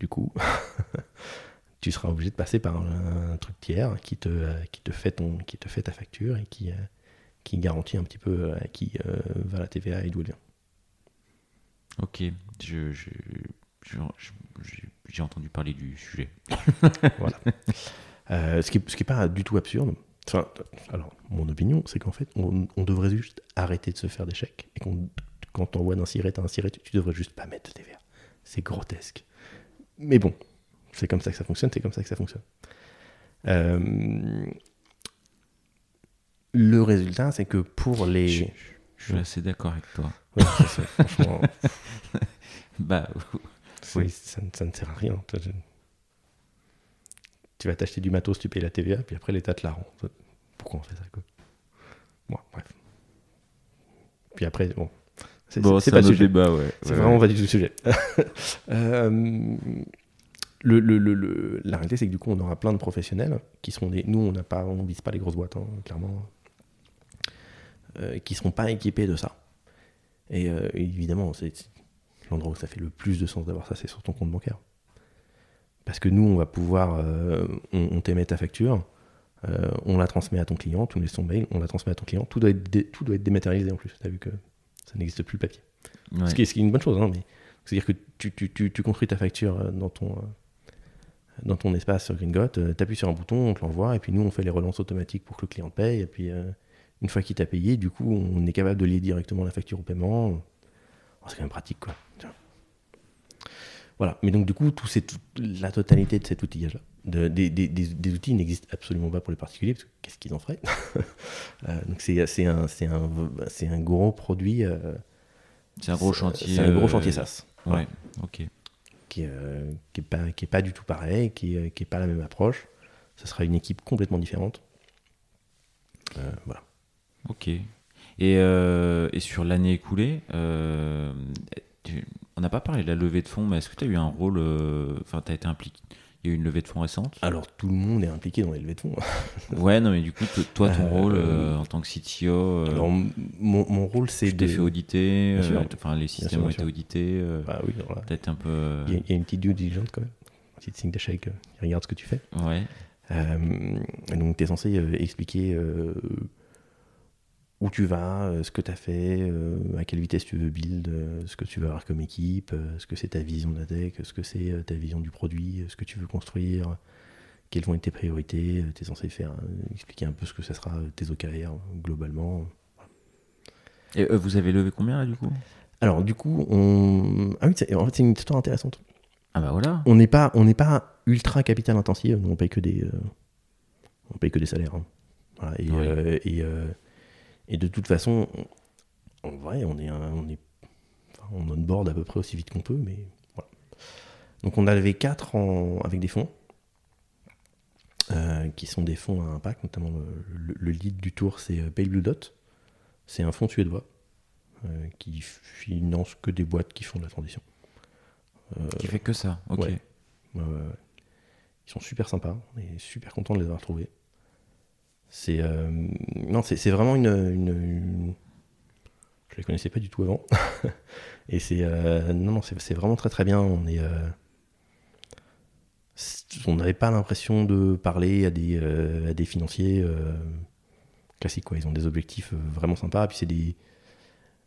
Du coup, *laughs* tu seras obligé de passer par un, un truc tiers qui te, euh, qui, te fait ton, qui te fait ta facture et qui, euh, qui garantit un petit peu à qui euh, va la TVA et d'où elle vient. Ok. Je, j'ai entendu parler du sujet. Voilà. *laughs* Euh, ce qui n'est pas du tout absurde. Enfin, alors, mon opinion, c'est qu'en fait, on, on devrait juste arrêter de se faire des chèques et qu'on, quand on envoie d'un siret à un siret, tu, devrais juste pas mettre de TVA. C'est grotesque. Mais bon, c'est comme ça que ça fonctionne, c'est comme ça que ça fonctionne. Euh, le résultat, c'est que pour les. Je, je suis assez d'accord avec toi. Ouais, sais, franchement, *laughs* Bah, Oui. ça, ça ne sert à rien. Tu vas t'acheter du matos, tu payes la TVA, puis après l'État te la rend. Pourquoi on fait ça quoi? Bon, bref. Puis après, bon. C'est bon, pas le sujet. débat, ouais. C'est Ouais, vraiment ouais. pas du tout le sujet. *laughs* Euh, le, le- le- le- la réalité, c'est que du coup, on aura plein de professionnels qui seront des. Nous, on n'a pas, on vise pas les grosses boîtes, hein, clairement, euh, qui seront pas équipés de ça. Et euh, évidemment, c'est l'endroit où ça fait le plus de sens d'avoir ça, c'est sur ton compte bancaire. Parce que nous, on va pouvoir, euh, on, on t'émet ta facture, euh, on la transmet à ton client, tu nous laisses ton mail, on la transmet à ton client, tout doit être, dé- tout doit être dématérialisé en plus. Tu as vu que ça n'existe plus le papier. Ouais. Ce, qui est, ce qui est une bonne chose, hein, mais c'est-à-dire que tu, tu, tu, tu construis ta facture euh, dans ton, dans ton espace sur Gringot, tu appuies sur un bouton, on te l'envoie, et puis nous, on fait les relances automatiques pour que le client paye, et puis euh, une fois qu'il t'a payé, du coup, on est capable de lier directement la facture au paiement. Oh, c'est quand même pratique, quoi. Voilà, mais donc du coup, tout la totalité de cet outillage-là. De- des, des- des- des outils n'existent absolument pas pour les particuliers, parce que qu'est-ce qu'ils en feraient *laughs* Euh, Donc c'est un, un, un gros produit. euh, C'est un gros chantier. C'est un gros euh, chantier SaaS. Ouais, ok. Qui est, euh, qui est pas, qui est pas du tout pareil, qui est, qui est pas la même approche. Ce sera une équipe complètement différente. Euh, voilà. Ok. Et, euh, et sur l'année écoulée, euh, tu- on n'a pas parlé de la levée de fonds, mais est-ce que tu as eu un rôle. euh, Enfin, tu as été impliqué. Il y a eu une levée de fonds récente? Alors tout le monde est impliqué dans les levées de fonds. *laughs* Ouais, non, mais du coup, toi, ton Euh, rôle euh, en tant que CTO, euh, Alors mon, mon rôle c'est tu t'es de... fait auditer, euh, enfin, les systèmes sûr, ont été audités. Bah oui, voilà. Peut-être un peu. Il y, a- il y a une petite due diligence quand même. Un petit signe euh, il regarde ce que tu fais. Ouais. Donc, tu es censé expliquer où tu vas, euh, ce que tu as fait, euh, à quelle vitesse tu veux build, euh, ce que tu veux avoir comme équipe, ce que c'est ta vision de la tech, ce que c'est ta vision du produit, ce que tu veux construire, quelles vont être tes priorités. tu es censé faire, expliquer un peu ce que ça sera tes OKR globalement. Et vous avez levé combien là du coup? Alors, du coup, on. Ah oui, c'est- en fait, c'est une histoire intéressante. Ah bah voilà. On n'est pas, on n'est pas ultra capital intensif, on paye que des, on paye que des salaires. hein. Voilà, et, Oui. euh, et, euh, et de toute façon, on- en vrai, on est, un- on est, enfin, on onboard à peu près aussi vite qu'on peut, mais voilà. Donc on a levé 4 en, avec des fonds, euh, qui sont des fonds à impact, notamment le, le- le lead du tour, c'est euh, Pale Blue Dot. C'est un fonds suédois euh, qui finance que des boîtes qui font de la transition. Euh, Qui fait que ça. Ok. Ouais. Ils sont super sympas. On est super content de les avoir trouvés. C'est euh, non, c'est vraiment une, une, une- Je les connaissais pas du tout avant. *laughs* Et c'est euh, non, non, c'est vraiment très très bien. On est, euh, on n'avait pas l'impression de parler à des à des financiers classiques quoi. Ils ont des objectifs vraiment sympas. Puis des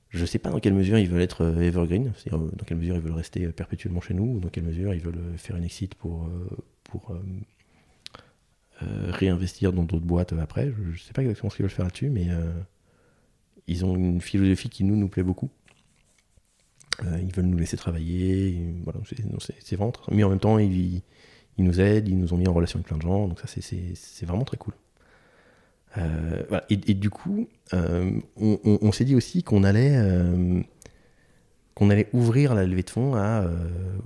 je sais pas dans quelle mesure ils veulent être evergreen, dans quelle mesure ils veulent rester perpétuellement chez nous, ou dans quelle mesure ils veulent faire une exit pour, pour réinvestir dans d'autres boîtes euh, après. Je, je sais pas exactement ce qu'ils veulent faire là-dessus, mais euh, ils ont une philosophie qui nous, nous plaît beaucoup. Euh, ils veulent nous laisser travailler, voilà, c'est très- Mais en même temps, ils, nous aident, ils nous ont mis en relation avec plein de gens, donc ça c'est- vraiment très cool. Euh, et, du coup, euh, on, s'est dit aussi qu'on allait, euh, qu'on allait ouvrir la levée de fonds à, euh,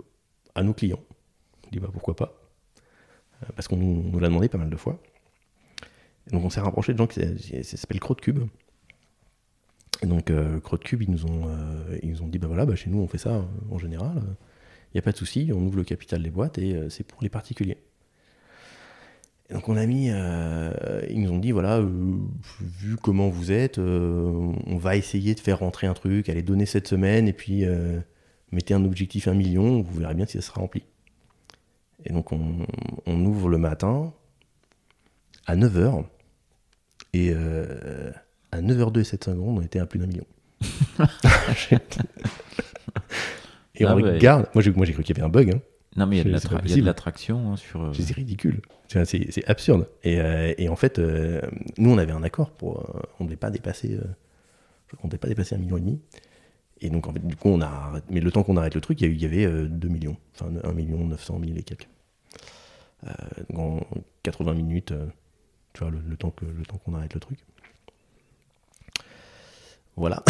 à nos clients. On dit bah, pourquoi pas Euh, Parce qu'on nous l'a demandé pas mal de fois. Donc on s'est rapproché de gens qui qui- ça s'appelle Crowdcube. Et donc euh, Crowdcube, ils nous ont, euh, ils nous ont dit bah voilà, bah, chez nous on fait ça euh, en général. Il n'y a pas de souci, on ouvre le capital des boîtes et euh, c'est pour les particuliers. Et donc on a mis, euh, ils nous ont dit voilà, euh, vu comment vous êtes, euh, on va essayer de faire rentrer un truc, allez donner cette semaine et puis euh, mettez un objectif 1 million, vous verrez bien si ça sera rempli. Et donc on, on ouvre le matin à 9h et euh, à 9h02 et 7 secondes, on était à plus d'un million. *laughs* et on Ah ouais. regarde, moi j'ai, moi j'ai cru qu'il y avait un bug. hein. Non, mais il y a de l'attraction hein, sur. euh, C'est ridicule. C'est c'est absurde. Et, euh, et en fait, euh, nous, on avait un accord pour. euh, on ne devait pas dépasser. ne devait pas dépasser un million et demi. Et donc, en fait, du coup, on a. arrêté- Mais le temps qu'on arrête le truc, il y, y avait euh, 2 millions. Enfin, 1 million 900 000 et quelques. Euh, en 80 minutes, euh, tu vois, le, le temps que- le temps qu'on arrête le truc. Voilà.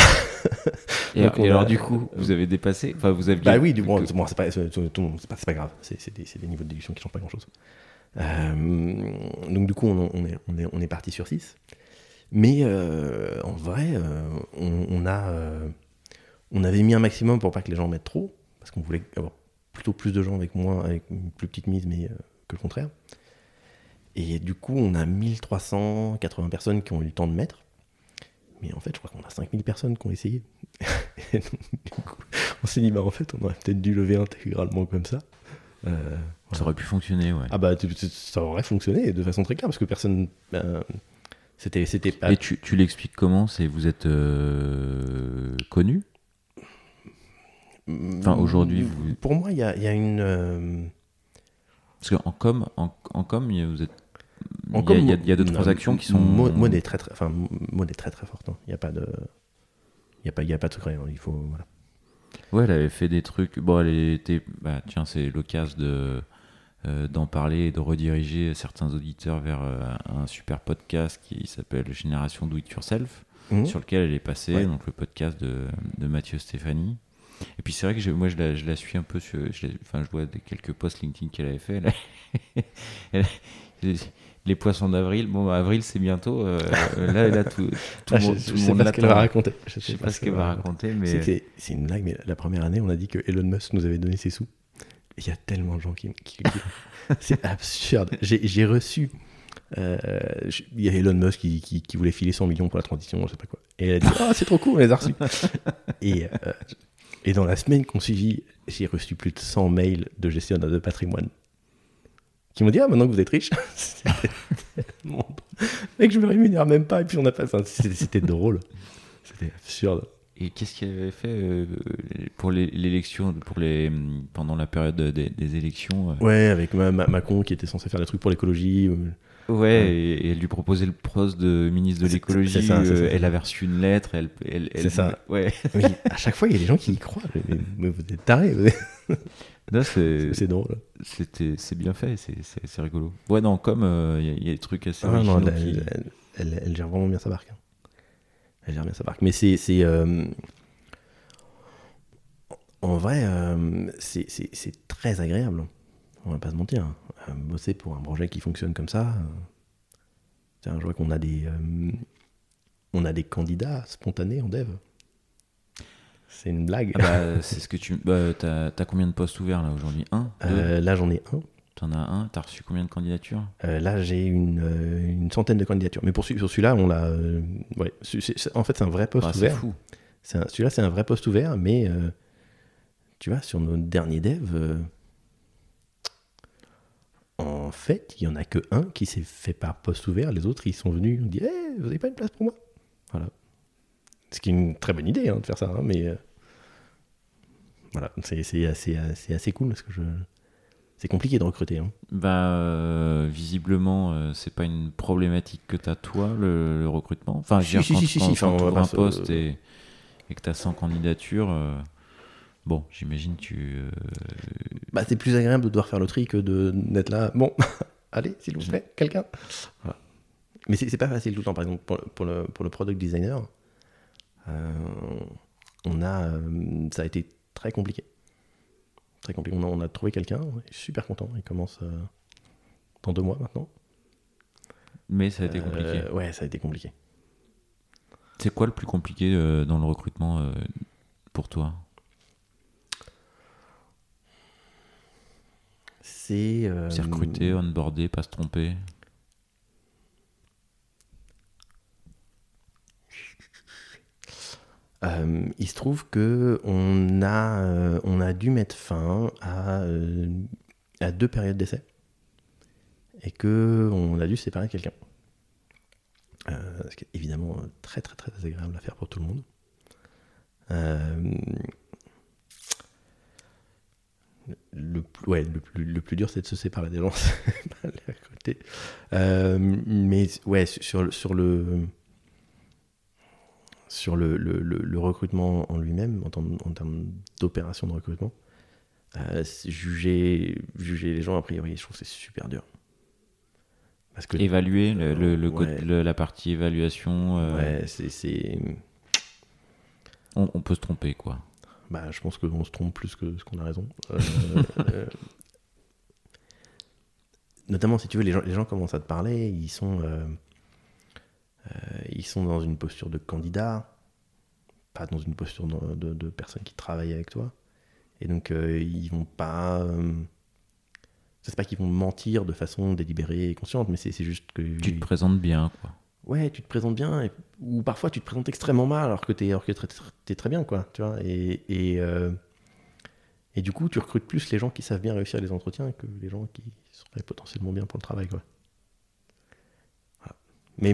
Et, *laughs* Donc, et on alors, a- du coup, vous avez dépassé Enfin, vous aviez. Bah oui, du bon, que- c'est bon, c'est pas, pas, pas grave. C'est des, niveaux de déduction qui changent pas grand chose. donc du coup, on, on est, on, est, on est parti sur 6. Mais euh, en vrai, euh, on, on a, euh, on avait mis un maximum pour pas que les gens mettent trop, parce qu'on voulait avoir plutôt plus de gens avec moins, avec une plus petite mise, mais euh, que le contraire. Et du coup, on a 1380 personnes qui ont eu le temps de mettre. Mais en fait, je crois qu'on a 5000 personnes qui ont essayé. *laughs* Et donc, du coup, on s'est dit, bah en fait, on aurait peut-être dû lever intégralement comme ça. Euh, Ça aurait pu fonctionner, ouais. ah bah, ça aurait fonctionné de façon très claire, parce que personne. ben, c'était, c'était pas. Et tu, tu l'expliques comment? C'est vous êtes euh, connu? Enfin, aujourd'hui, vous- Pour moi, il y a, il y a une. euh, Parce qu'en com, en, en com, il y a- vous êtes. il y a- il y a, il y a deux non, transactions qui sont. Maud est très, très, enfin, Maud est très très forte. hein. Il n'y a pas de. Il n'y a, pas- il y a pas de secret. hein. Il faut. Voilà. Ouais, elle avait fait des trucs. Bon, elle était. Bah, tiens, c'est l'occasion de euh, d'en parler et de rediriger certains auditeurs vers euh, un super podcast qui s'appelle Génération Do It Yourself, Mhm. sur lequel elle est passée, Ouais. donc le podcast de, de Mathieu Stéphanie. Et puis c'est vrai que je- moi je la, je la suis un peu sur, je, enfin je vois quelques posts LinkedIn qu'elle avait fait. Elle, *laughs* elle- les, les poissons d'avril. Bon, bah, avril, c'est bientôt. euh, là, là, tout, tout *laughs* Ah, le je, tout le sais monde pas ce qu'elle va raconter. Je sais pas ce qu'elle va raconter, mais C'est une blague, mais la première année, on a dit que Elon Musk nous avait donné ses sous. Il y a tellement de gens qui, qui. *laughs* C'est absurde. J'ai reçu. euh, Il y a Elon Musk qui, qui- qui voulait filer 100 millions pour la transition, je sais pas quoi. Et elle a dit Ah, c'est trop cool, on les a reçus. et, euh, et dans la semaine qu'on suivit, j'ai reçu plus de 100 mails de gestionnaires de patrimoine qui m'ont dit Ah, maintenant que vous êtes riche, *laughs* Mec, je me rémunère même pas. Et puis on a pas. enfin, C'était drôle. C'était absurde. Et qu'est-ce qu'il avait fait euh, pour l'élection, pour les pendant la période des, des élections euh, Ouais, avec ma, ma- Macron qui était censé faire des trucs pour l'écologie. Ouais, et, et elle lui proposait le poste de ministre de l'écologie. euh, elle avait reçu une lettre. Elle, elle, elle- C'est ça. Ouais. Mais à chaque fois, il y a des gens qui y croient. Mais, mais vous êtes tarés. vous êtes- *laughs* c'est C'est drôle. c'était c'est bien fait. C'est rigolo. Ouais, non, comme euh, il y, a- il y a des trucs assez Ah, non, qui- elle- elle- gère vraiment bien sa barque. hein. Elle gère bien sa barque. Mais c'est. c'est, euh, En vrai, euh, c'est- c'est c'est très agréable. On va pas se mentir. Euh, Bosser pour un projet qui fonctionne comme ça. euh, tiens, je vois qu'on a des. euh, On a des candidats spontanés en dev. C'est une blague. Ah bah, c'est ce que tu. Bah, t'as as combien de postes ouverts là aujourd'hui? Un? Deux? Euh, là, j'en ai un. T'en as un? T'as reçu combien de candidatures? Euh, là, j'ai une, euh, une centaine de candidatures. Mais pour, sur celui-là, on l'a. euh, ouais, en fait, c'est un vrai poste Bah, ouvert. fou. C'est un- Celui-là, c'est un vrai poste ouvert, mais euh, tu vois, sur nos derniers devs, euh, en fait, il y en a que un qui s'est fait par poste ouvert. Les autres, ils sont venus, on dit Eh, Vous n'avez pas une place pour moi? Voilà. Ce qui est une très bonne idée hein, de faire ça, hein, mais euh, voilà, c'est assez, assez, assez cool parce que je. C'est compliqué de recruter. hein. Bah, euh, visiblement, euh, c'est pas une problématique que t'as toi, le, le recrutement. Enfin, je Si, veux si, dire, si, quand, si, quand- si, enfin, quand on pas un se- poste et, et que t'as 100 candidatures, euh, bon, j'imagine tu. euh, Bah, c'est plus agréable de devoir faire le tri que de- d'être là. Bon, *laughs* allez, s'il vous plaît, quelqu'un. Voilà. Mais c'est pas facile tout le temps. Par exemple, pour, le- pour le, pour le product designer, euh, on a, euh, ça a été très compliqué. Très compliqué. On a, on a trouvé quelqu'un, super content. Il commence dans deux mois maintenant. Mais ça a été compliqué. ouais, ça a été compliqué. C'est quoi le plus compliqué dans le recrutement pour toi? C'est euh, C'est recruter, onboarder, pas se tromper Euh, il se trouve que on a, euh, on a dû mettre fin à, euh, à deux périodes d'essai et que on a dû séparer quelqu'un. Ce qui est évidemment très très très désagréable à faire pour tout le monde. Le, plus- ouais, le, plus, le plus dur, c'est de se séparer des gens. *laughs* recruter. Euh, mais ouais, sur, le- sur le sur le, le- recrutement en lui-même, en, termes- en termes d'opération de recrutement, euh, juger, juger les gens, a priori, je trouve que c'est super dur. Parce que Évaluer le, Ouais. la partie évaluation, euh, ouais, c'est. on, on peut se tromper quoi. Bah, je pense qu'on se trompe plus que ce qu'on a raison. Euh, euh, *laughs* notamment, si tu veux, les gens, les gens commencent à te parler, ils sont, euh, euh, ils sont dans une posture de candidat, pas dans une posture de, de, de personne qui travaille avec toi. Et donc, euh, ils vont pas. euh, c'est pas qu'ils vont mentir de façon délibérée et consciente, mais c'est c'est juste que. Tu te présentes bien quoi. Ouais, tu te présentes bien, ou parfois tu te présentes extrêmement mal alors que t'es t'es très, bien, quoi, tu vois. Et, et, euh, et du coup, tu recrutes plus les gens qui savent bien réussir les entretiens que les gens qui seraient potentiellement bien pour le travail, quoi. Mais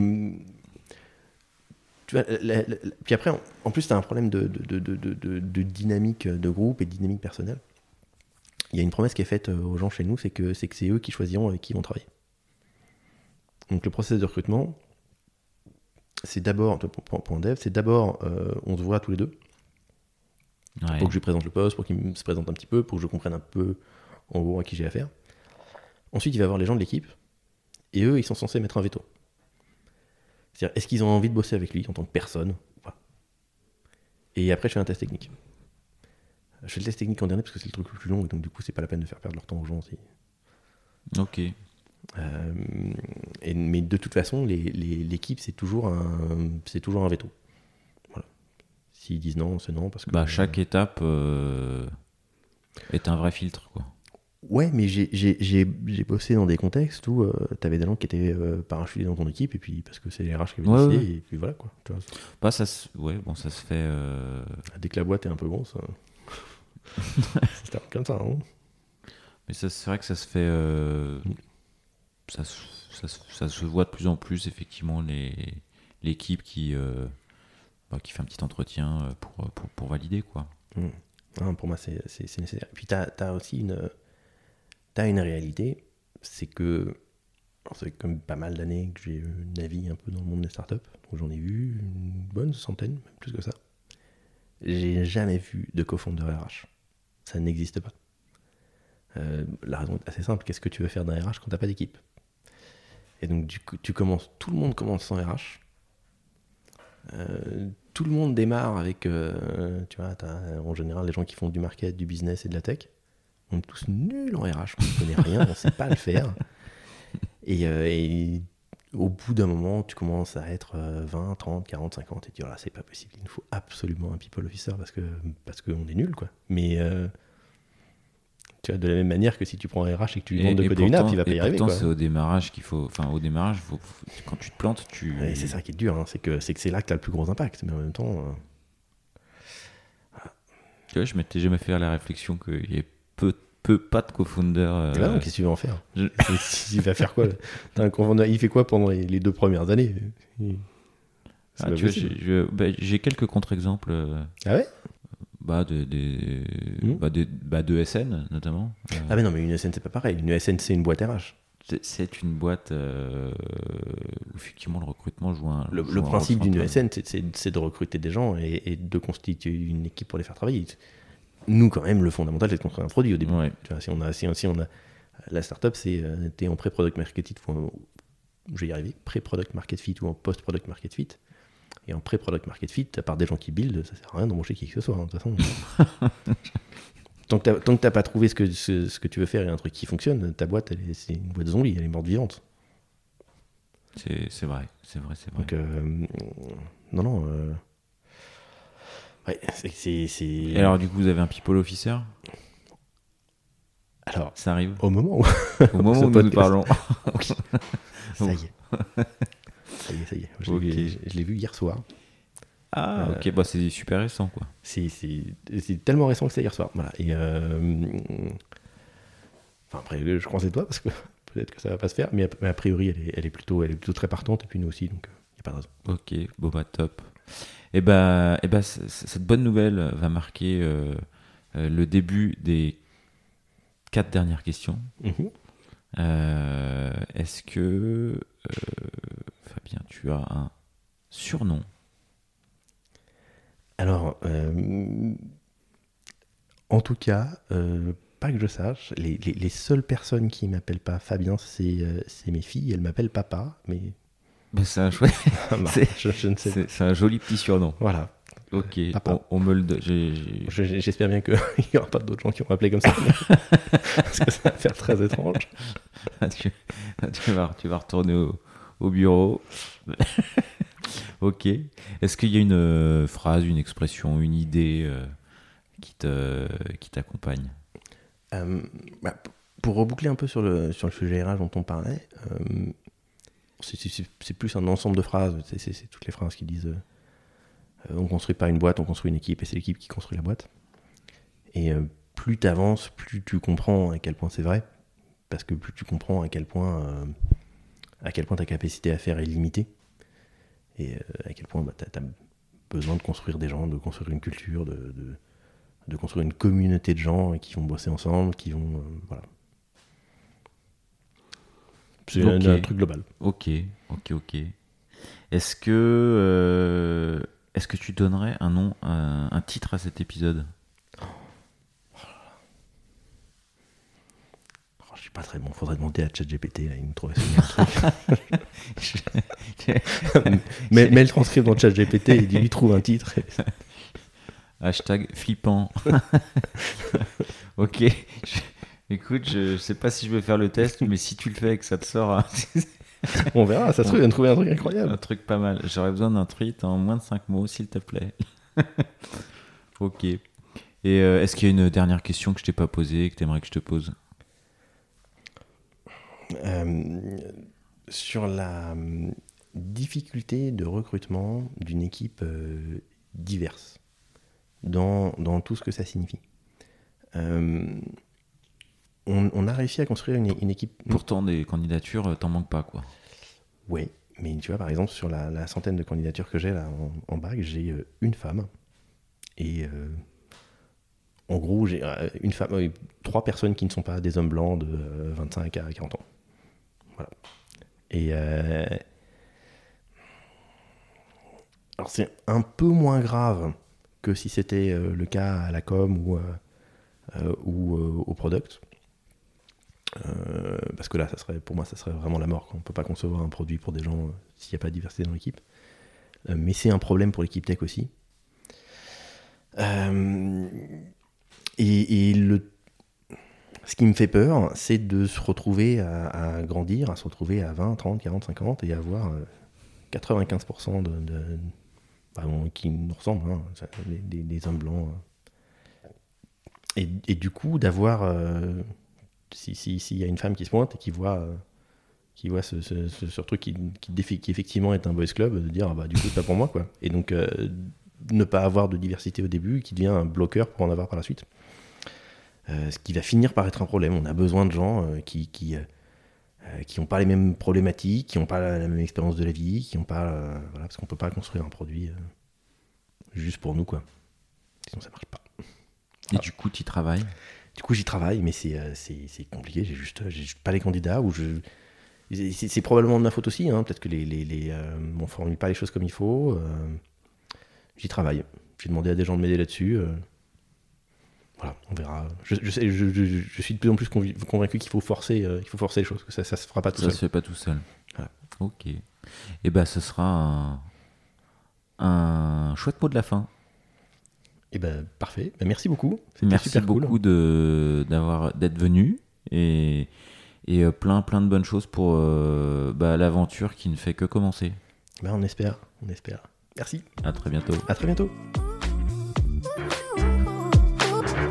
puis après, en, plus, tu as un problème de, de, de, de, dynamique de groupe et de dynamique personnelle. Il y a une promesse qui est faite euh, aux gens chez nous, c'est que c'est eux qui choisiront avec qui vont travailler. Donc le process de recrutement, c'est d'abord, pour, pour- pour un dev, c'est d'abord, euh, on se voit tous les deux, Ouais. pour que je lui présente le poste, pour qu'il se présente un petit peu, pour que je comprenne un peu, en gros, à qui j'ai affaire. Ensuite, il va voir les gens de l'équipe, et eux, ils sont censés mettre un veto. C'est-à-dire, est-ce qu'ils ont envie de bosser avec lui en tant que personne ou pas? Et après, je fais un test technique. Je fais le test technique en dernier parce que c'est le truc le plus long, et donc du coup, c'est pas la peine de faire perdre leur temps aux gens. si- Ok. Euh, et, mais de toute façon, l'équipe, c'est toujours, un, toujours un veto. Voilà. S'ils disent non, c'est non. Parce que, Bah, chaque étape euh, est un vrai filtre, quoi. Ouais, mais j'ai- bossé dans des contextes où tu avais des gens qui étaient euh, parachutés dans ton équipe, et puis parce que c'est les RH qui avaient Ouais, décidé, et puis voilà quoi. Tu vois, Bah, ça, se- ouais, bon, ça se fait. euh, dès que la boîte est un peu grosse, euh, *laughs* c'est comme ça. hein. Mais c'est vrai que ça se fait. Euh, ça, se- voit de plus en plus, effectivement, l'équipe qui, euh, bah, qui fait un petit entretien euh, pour, pour, valider, quoi. Hein, pour moi, c'est nécessaire. Puis, tu as, aussi une, t'as une réalité, c'est que c'est comme pas mal d'années que j'ai navigué un peu dans le monde des startups, donc j'en ai vu une bonne centaine, même plus que ça. J'ai jamais vu de cofondeur RH. Ça n'existe pas. Euh, la raison est assez simple. Qu'est-ce que tu veux faire d'un RH quand t'as pas d'équipe? Et donc, du coup, tu commences, tout le monde commence sans RH. Euh, tout le monde démarre avec, euh, tu vois, t'as, en général, les gens qui font du market, du business et de la tech. On est tous nuls en RH, on ne connaît rien, on ne sait pas le faire. Et, euh, au bout d'un moment, tu commences à être euh, 20, 30, 40, 50 et tu dis, là, c'est pas possible, il nous faut absolument un people officer parce que parce qu'on est nuls, quoi. Mais euh, tu vois, de la même manière que si tu prends un RH et que tu lui demandes de coder une app, il va pas y arriver, c'est au démarrage qu'il faut. Enfin, au démarrage, faut- faut- quand tu te plantes, tu. C'est ça qui est dur, hein, c'est que c'est là que tu as le plus gros impact. Mais en même temps, euh, Tu vois, je m'étais jamais fait la réflexion qu'il y ait peu, peu pas de co-founder. euh, ben non, qu'est-ce que tu veux en faire *laughs* je- Il va faire quoi un confondeur- Il fait quoi pendant les, les deux premières années? Il- Ah, j'ai bah, j'ai quelques contre-exemples euh, Ah ouais? Bah, de, des- Mhm. bah, des- bah, de SN, notamment. Euh, Ah mais non, mais une ESN c'est pas pareil. Une ESN c'est une boîte RH. c'est- une boîte euh, où effectivement le recrutement joue un. Le, joue le principe d'une. ESN, c'est- de recruter des gens et, et de constituer une équipe pour les faire travailler. Nous, quand même, le fondamental, c'est de construire un produit au début. Ouais. Tu vois, si on a, si, si on a la startup, c'est euh, t'es en pré-product market fit, je vais y arriver, pré-product market fit ou en post-product market fit. Et en pré-product market fit, à part des gens qui build, ça sert à rien d'embaucher qui que ce soit. hein, de toute façon. *laughs* tant que que t'as pas trouvé ce que, ce, ce que tu veux faire et un truc qui fonctionne, ta boîte, c'est une boîte zombie, elle est morte vivante. C'est c'est vrai, c'est vrai, c'est vrai. Donc, euh, non, non. euh, Ouais, c'est- c'est. c'est- Et alors, du coup, vous avez un people officer? Alors, Ça arrive? au moment où. Au moment *laughs* où nous nous parlons. *laughs* ça y est. Ça y est, ça y est. Je l'ai vu- je l'ai vu hier soir. Ah, Euh, ok, bah, c'est super récent, quoi. C'est c'est- c'est tellement récent que c'est hier soir. Voilà. Et. euh, Enfin, après, je crois que c'est toi parce que *laughs* peut-être que ça va pas se faire. Mais a, mais a priori, elle est, elle, est plutôt, elle est plutôt très partante. Et puis nous aussi, donc il n'y a pas de raison. Ok, bon bah top. Et bah, et bah c- c- cette bonne nouvelle va marquer euh, euh, le début des quatre dernières questions. Mhm. Euh, Est-ce que euh, Fabien, tu as un surnom Alors, euh, en tout cas, euh, pas que je sache, les, les- les seules personnes qui m'appellent pas Fabien, c'est euh, mes filles. Elles m'appellent papa, mais *laughs* bah, C'est un chouette. *laughs* C'est- joli petit surnom. Voilà. Ok, on, on me le. J'espère bien qu'il *laughs* n'y aura pas d'autres gens qui vont appeler comme ça. parce que ça va faire très étrange. tu, tu vas, tu vas retourner au, au bureau. *laughs* ok. Est-ce qu'il y a une euh, phrase, une expression, une idée euh, qui te qui t'accompagne? Euh, bah, pour reboucler un peu sur le, sur le sujet RH dont on parlait, c'est- plus un ensemble de phrases. C'est- toutes les phrases qui disent on construit pas une boîte, on construit une équipe et c'est l'équipe qui construit la boîte. Et plus tu avances, plus tu comprends à quel point c'est vrai. Parce que plus tu comprends à quel point, à quel point ta capacité à faire est limitée. Et euh, à quel point tu as, besoin de construire des gens, de construire une culture, de, de- de construire une communauté de gens qui vont bosser ensemble, qui vont. euh, voilà. C'est un, truc global. Ok, ok, ok. Est-ce que euh, est-ce que tu donnerais un nom, un, un titre à cet épisode Oh, je suis pas très bon, faudrait demander à ChatGPT, là, il me trouve *laughs* mais, mais le transcript dans ChatGPT, il lui trouve un titre. *laughs* Hashtag flippant. *laughs* ok. Écoute, je, sais pas si je vais faire le test, mais si tu le fais et que ça te sort. Hein, On verra, ça se trouve, il va trouver un truc incroyable. Un truc pas mal. J'aurais besoin d'un tweet en moins de 5 mots, s'il te plaît. ok. Et euh, est-ce qu'il y a une dernière question que je t'ai pas posée que tu aimerais que je te pose? Sur la hum, difficulté de recrutement d'une équipe euh, diverse, dans, dans, tout ce que ça signifie. On, a réussi à construire une, équipe. Pourtant, des candidatures, t'en manques pas, quoi. Oui, mais tu vois, par exemple, sur la, centaine de candidatures que j'ai là en, bac, j'ai euh, une femme. Et euh, en gros, j'ai euh, une femme, trois personnes qui ne sont pas des hommes blancs de 25 à 40 ans. Et. alors, c'est un peu moins grave que si c'était le cas à la com ou, ou au product. Euh, parce que là, ça serait, pour moi, ça serait vraiment la mort. On ne peut pas concevoir un produit pour des gens euh, s'il n'y a pas de diversité dans l'équipe. Euh, mais c'est un problème pour l'équipe tech aussi. et, le, ce qui me fait peur, c'est de se retrouver à, grandir, à se retrouver à 20, 30, 40, 50 et avoir 95% de, bah, qui nous ressemblent, hein, des, hommes blancs. Et, et, du coup, d'avoir s'il si, y a une femme qui se pointe et qui voit, euh, qui voit ce, truc qui, effectivement est un boys club, de dire ah bah, du coup c'est pas pour moi quoi. Et donc euh, ne pas avoir de diversité au début qui devient un bloqueur pour en avoir par la suite. Euh, ce qui va finir par être un problème. On a besoin de gens qui, qui qui n'ont pas les mêmes problématiques, qui n'ont pas la, même expérience de la vie, qui n'ont pas. voilà, parce qu'on ne peut pas construire un produit juste pour nous, quoi. Sinon, ça marche pas. Et du coup, tu travailles? Du coup, j'y travaille, mais c'est euh, compliqué. J'ai juste, juste pas les candidats. Ou je... C'est probablement de ma faute aussi. Hein. Peut-être que les, les, les euh, on formule pas les choses comme il faut. Euh. j'y travaille. J'ai demandé à des gens de m'aider là-dessus. Voilà, on verra. Je, je, je, suis de plus en plus convaincu qu'il faut forcer, il faut forcer les choses, que ça, ça se fera pas tout seul. Ça se fait pas tout seul. Ok. Et eh ben, ce sera un, un chouette mot de la fin. Eh ben, parfait. Ben, merci beaucoup. Merci beaucoup de, d'avoir, d'être venu et, et euh, plein, plein de bonnes choses pour euh, bah, l'aventure qui ne fait que commencer. Ben, on espère, on espère. Merci. À très bientôt. À très bientôt.